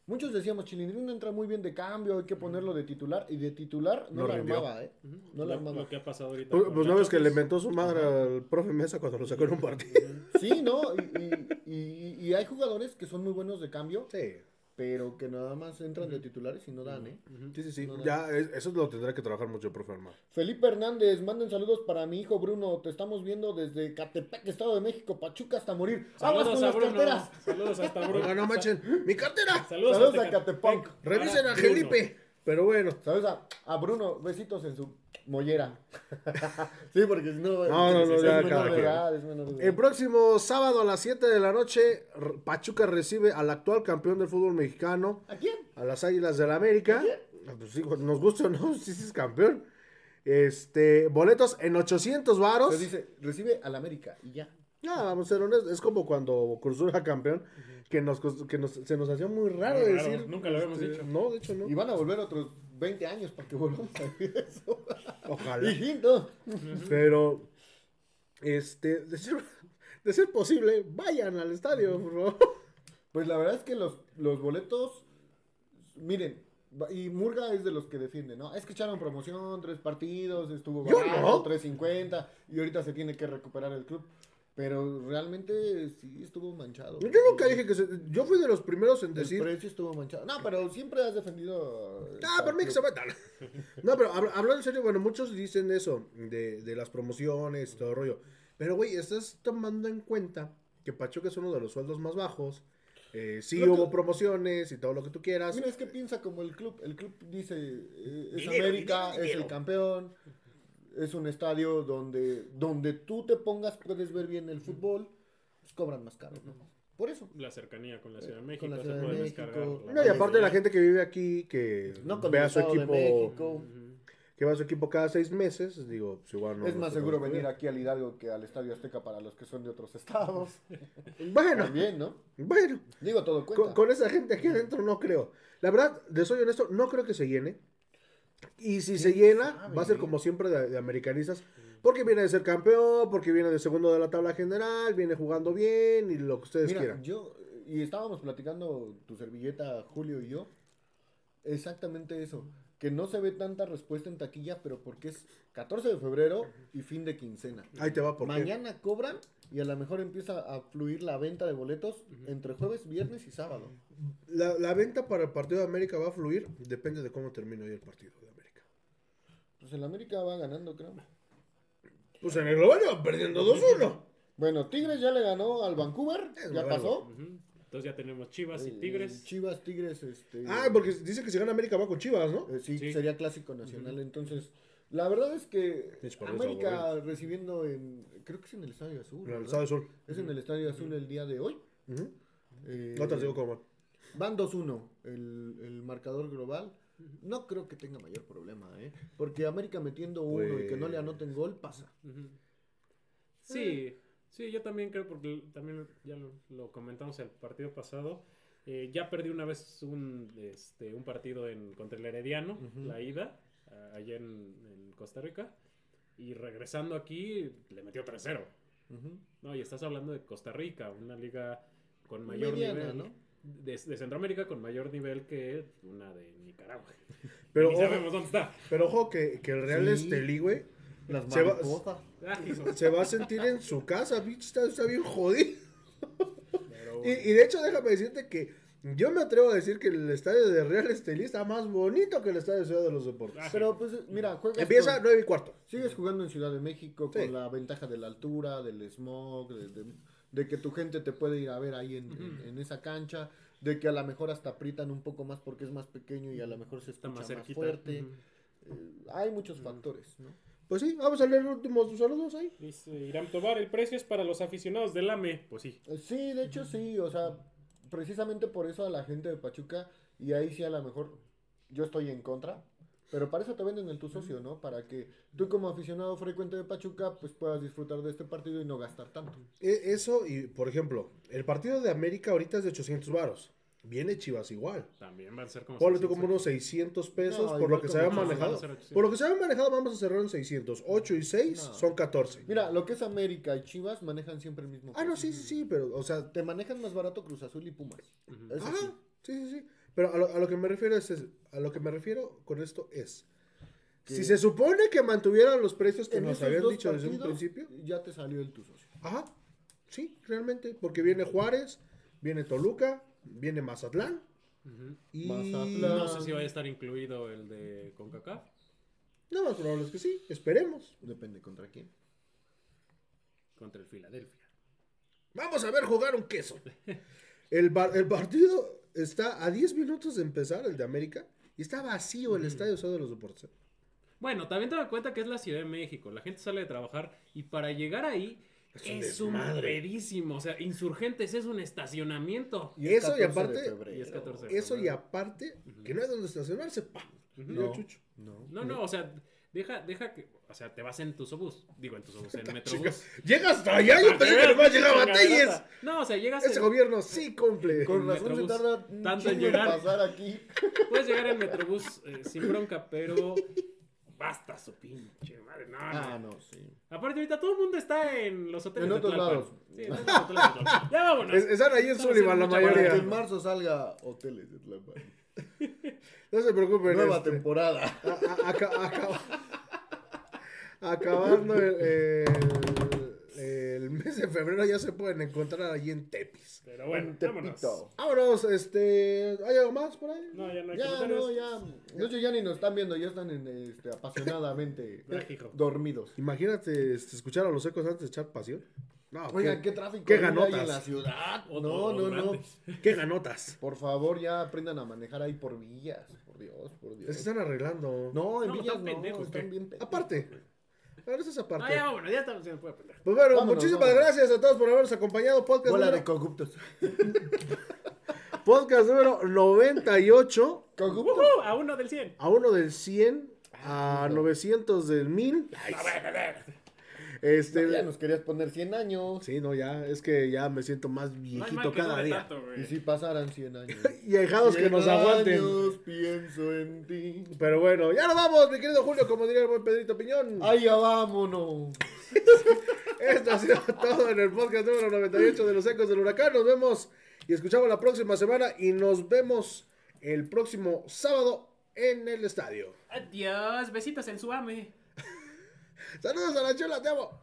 Muchos decíamos, chilindrina entra muy bien de cambio, hay que ponerlo de titular, y de titular no, No la rindió. armaba, ¿eh? No la armaba. lo que ha pasado ahorita. Pues, pues no ves que le mentó su madre al profe Mesa cuando lo sacó en un partido. Sí, ¿no? Y, y- y- y hay jugadores que son muy buenos de cambio, Sí. Pero que nada más entran de titulares y no dan, ¿eh? Sí, sí, sí. No, no. Ya, es- eso lo tendrá que trabajar mucho el profe Armar. Felipe Hernández, manden saludos para mi hijo Bruno. Te estamos viendo desde Catepec, Estado de México, Pachuca hasta morir. ¡Aguas Saludos con a las Bruno. carteras! Saludos hasta Bruno. Oiga, no manchen. ¡Mi cartera! Saludos, a Catepec. Revisen Para a Bruno. Felipe. Pero bueno. Saludos a, a Bruno, besitos en su mollera. sí, porque si no. No, no, no, es ya, menor edad, es menor edad. El próximo sábado a las 7 de la noche, Pachuca recibe al actual campeón del fútbol mexicano, ¿A quién? a las Águilas del la América. Ah, Pues sí, nos gusta o no, sí, sí es campeón. Este, boletos en 800 varos. Se dice, recibe al América y ya. No, vamos a ser honestos, es como cuando Cruz Azul era campeón, que, nos, que nos- se nos hacía muy raro decir. nunca lo habíamos este, dicho. No, de hecho no. Y van a volver otros 20 años para que volvamos a ver eso. Ojalá. Hijito. Pero, este, de ser, de ser posible, vayan al estadio, por favor. Pues la verdad es que los, los boletos, miren, va- y Murga es de los que defiende, ¿no? Es que echaron promoción, tres partidos, estuvo Yo no. 350 y ahorita se tiene que recuperar el club. Pero realmente sí estuvo manchado. Yo nunca dije que se, yo fui de los primeros en El decir, precio estuvo manchado. No, pero siempre has defendido. ah, por mí que se metan. No, pero habla- hablando en serio, bueno, muchos dicen eso, de, de las promociones y todo el rollo. Pero, güey, estás tomando en cuenta que Pachuca es uno de los sueldos más bajos. Eh, sí Lo que- hubo promociones y todo lo que tú quieras. Mira, es que piensa como el club. El club dice, eh, es Dinero, América, dinero, es el campeón. Es un estadio donde, donde tú te pongas, puedes ver bien el fútbol. Pues cobran más caro, ¿no? Por eso. La cercanía con la Ciudad de Con México, la se Ciudad de puede México. descargar. la No, y aparte la gente que vive aquí, que No con vea su de equipo, que va a su equipo cada seis meses, digo, pues igual no. es más se seguro venir aquí al Hidalgo que al Estadio Azteca para los que son de otros estados. Bueno, También, ¿no? bueno, Digo, todo cuenta. con, con esa gente aquí adentro no creo. La verdad, de soy honesto, no creo que se llene. Y si se llena, sabe? va a ser como siempre de, de americanistas. Porque viene de ser campeón, porque viene de segundo de la tabla general, viene jugando bien y lo que ustedes Mira, quieran. yo, y estábamos platicando tu servilleta, Julio y yo, exactamente eso, que no se ve tanta respuesta en taquilla, pero porque es 14 de febrero y fin de quincena. Ahí te va, porque Mañana cobran y a lo mejor empieza a fluir la venta de boletos entre jueves, viernes y sábado. la, la venta para el partido de América va a fluir, depende de cómo termine hoy el partido de. Pues el América va ganando, creo. Pues en el global va perdiendo 2-1. Bueno, Tigres ya le ganó al Vancouver, Es ya pasó. Entonces ya tenemos Chivas y Eh, Tigres. Chivas, Tigres, este. Ah, porque dice que si gana América va con Chivas, ¿no? eh, sí, Sí. sería clásico nacional. Entonces, la verdad es que eso, América recibiendo en. Creo que es en el Estadio Azul. En el del Sur. Es en el Estadio Azul el día de hoy. Ujú. Eh, No te digo cómo. Van 2-1 el, el marcador global. No creo que tenga mayor problema, ¿eh? Porque América metiendo uno y que no le anoten gol, pasa. Ujú. Sí, sí, yo también creo, porque también ya lo, lo comentamos el partido pasado. eh, ya perdí una vez un, este, un partido en, contra el Herediano, la ida, a- allá en, en Costa Rica. Y regresando aquí, le metió 3-0. Ujú. No, y estás hablando de Costa Rica, una liga con mayor Mediana, nivel. ¿no? De, de Centroamérica con mayor nivel que una de Nicaragua. Pero Ni ojo, sabemos dónde está. pero ojo que, que el Real Sí. Estelí, güey, Las Se va-. Ah, se va a sentir en su casa, bitch, está, está bien jodido. Pero Y, y de hecho, déjame decirte que yo me atrevo a decir que el estadio de Real Estelí está más bonito que el estadio de Ciudad de los Deportes. Ah, Pero pues, mira, juegas. Empieza con- 9 y cuarto. Sigues jugando en Ciudad de México Sí. con la ventaja de la altura, del smog, de, de- de que tu gente te puede ir a ver ahí en, en- en esa cancha, de que a lo mejor hasta aprietan un poco más porque es más pequeño y a lo mejor se está escucha más más, cerquita. fuerte. Eh, hay muchos factores, ¿no? Pues sí, vamos a leer los últimos saludos ahí. Dice Irán Tobar, el precio es para los aficionados del AME. Pues sí. Eh, Sí, de hecho sí, o sea, precisamente por eso a la gente de Pachuca, y ahí sí a lo mejor yo estoy en contra, pero para eso te venden el tu socio, ¿no? Para que tú como aficionado frecuente de Pachuca, pues puedas disfrutar de este partido y no gastar tanto. E- Eso, y por ejemplo, el partido de América ahorita es de 800 varos. Viene Chivas igual. También van a ser como. Ponle tú 600. como unos 600 pesos No, por lo que se había manejado. 800. Por lo que se había manejado vamos a cerrar en 600. 8 y 6 No. son 14. Mira, lo que es América y Chivas manejan siempre el mismo Ah, no, precio. sí, sí, sí, pero, o sea, Te manejan más barato Cruz Azul y Pumas. Ujú. Eso Ajá, sí. sí, sí, sí. Pero a lo, a lo que me refiero es, es- a lo que me refiero con esto es si se supone que mantuvieran los precios que nos habían dicho desde un principio. Ya te salió el tu socio. Ajá. Sí, realmente, porque viene Juárez, viene Toluca, viene Mazatlán y Mazatlán. No sé si vaya a estar incluido el de CONCACAF. No, más probable es que sí, esperemos. Depende contra quién. contra el Filadelfia. Vamos a ver jugar un queso. El, bar- el partido está a 10 minutos de empezar, el de América, y está vacío el estadio Ciudad de los Deportes. Bueno, también te das cuenta que es la Ciudad de México. La gente sale de trabajar y para llegar ahí Es un es un desmadre. pedísimo. O sea, Insurgentes es un estacionamiento. Y es eso, y 14 de aparte, febrero. Y es 14 de eso y aparte, que no hay donde estacionarse, pa. Diría No. Chucho. No. No, no, o sea, deja, deja que. O sea, te vas en tu autobús. Digo, en tu autobús, en Chica, Metrobús. Llega hasta allá, yo pensé que nomás llegaba a Telles. No, o sea, llegas. Ese en- gobierno sí cumple. Con El razón se tarda Tanto en llegar. pasar aquí. Puedes llegar en Metrobús eh, sin bronca, pero. Basta su pinche madre. No, no. Ah, no, sí. Aparte, ahorita todo el mundo está en los hoteles En de otros Tlalpan. lados. Sí, en otros hoteles de Tlalpan. Ya vámonos. Es- están ahí en Sullivan la Para que mayoría. en marzo salga hoteles de Tlalpan. No se preocupen. Nueva este, temporada. a- a- acabando el, el- el mes de febrero ya se pueden encontrar allí en Tepis. Pero bueno, En vámonos. Vámonos, este, ¿hay algo más por ahí? No, ya no hay Ya, no, ya. De hecho, ya ni nos están viendo, ya están en, este, apasionadamente dormidos. Imagínate este, escuchar a los ecos antes de echar pasión. No, Oigan, qué, qué tráfico qué hay ahí ganotas. en la ciudad. O- No, no, no. durante. qué ganotas. Por favor, ya aprendan a manejar ahí por villas. Por Dios, por Dios. están arreglando. No, en No, villas están no, pendejos, están bien pendejos. Aparte. Ahora eso es aparte. Ah, ya vámonos, ya estamos haciendo puede pendejo. Pues bueno, Vámonos, muchísimas vámonos. gracias a todos por habernos acompañado. Podcast, Bola número, de corruptos. podcast número 98. Corruptos. Ujú, a uno del 100. A uno del 100, a 900 del 1000. Este, Ya nos querías poner 100 años. Sí, no, ya, es que ya me siento más viejito cada día. tanto. Y si pasaran 100 años. Y ahijados que 100 nos aguanten. años, pienso en ti. Pero bueno, ya nos vamos, mi querido Julio, como diría el buen Pedrito Piñón. Ay, ya vámonos. Esto ha sido todo en el podcast número 98 de los Ecos del Huracán. Nos vemos y escuchamos la próxima semana y nos vemos el próximo sábado en el estadio. Adiós, besitos en su ame. Saludos a la chula, te amo.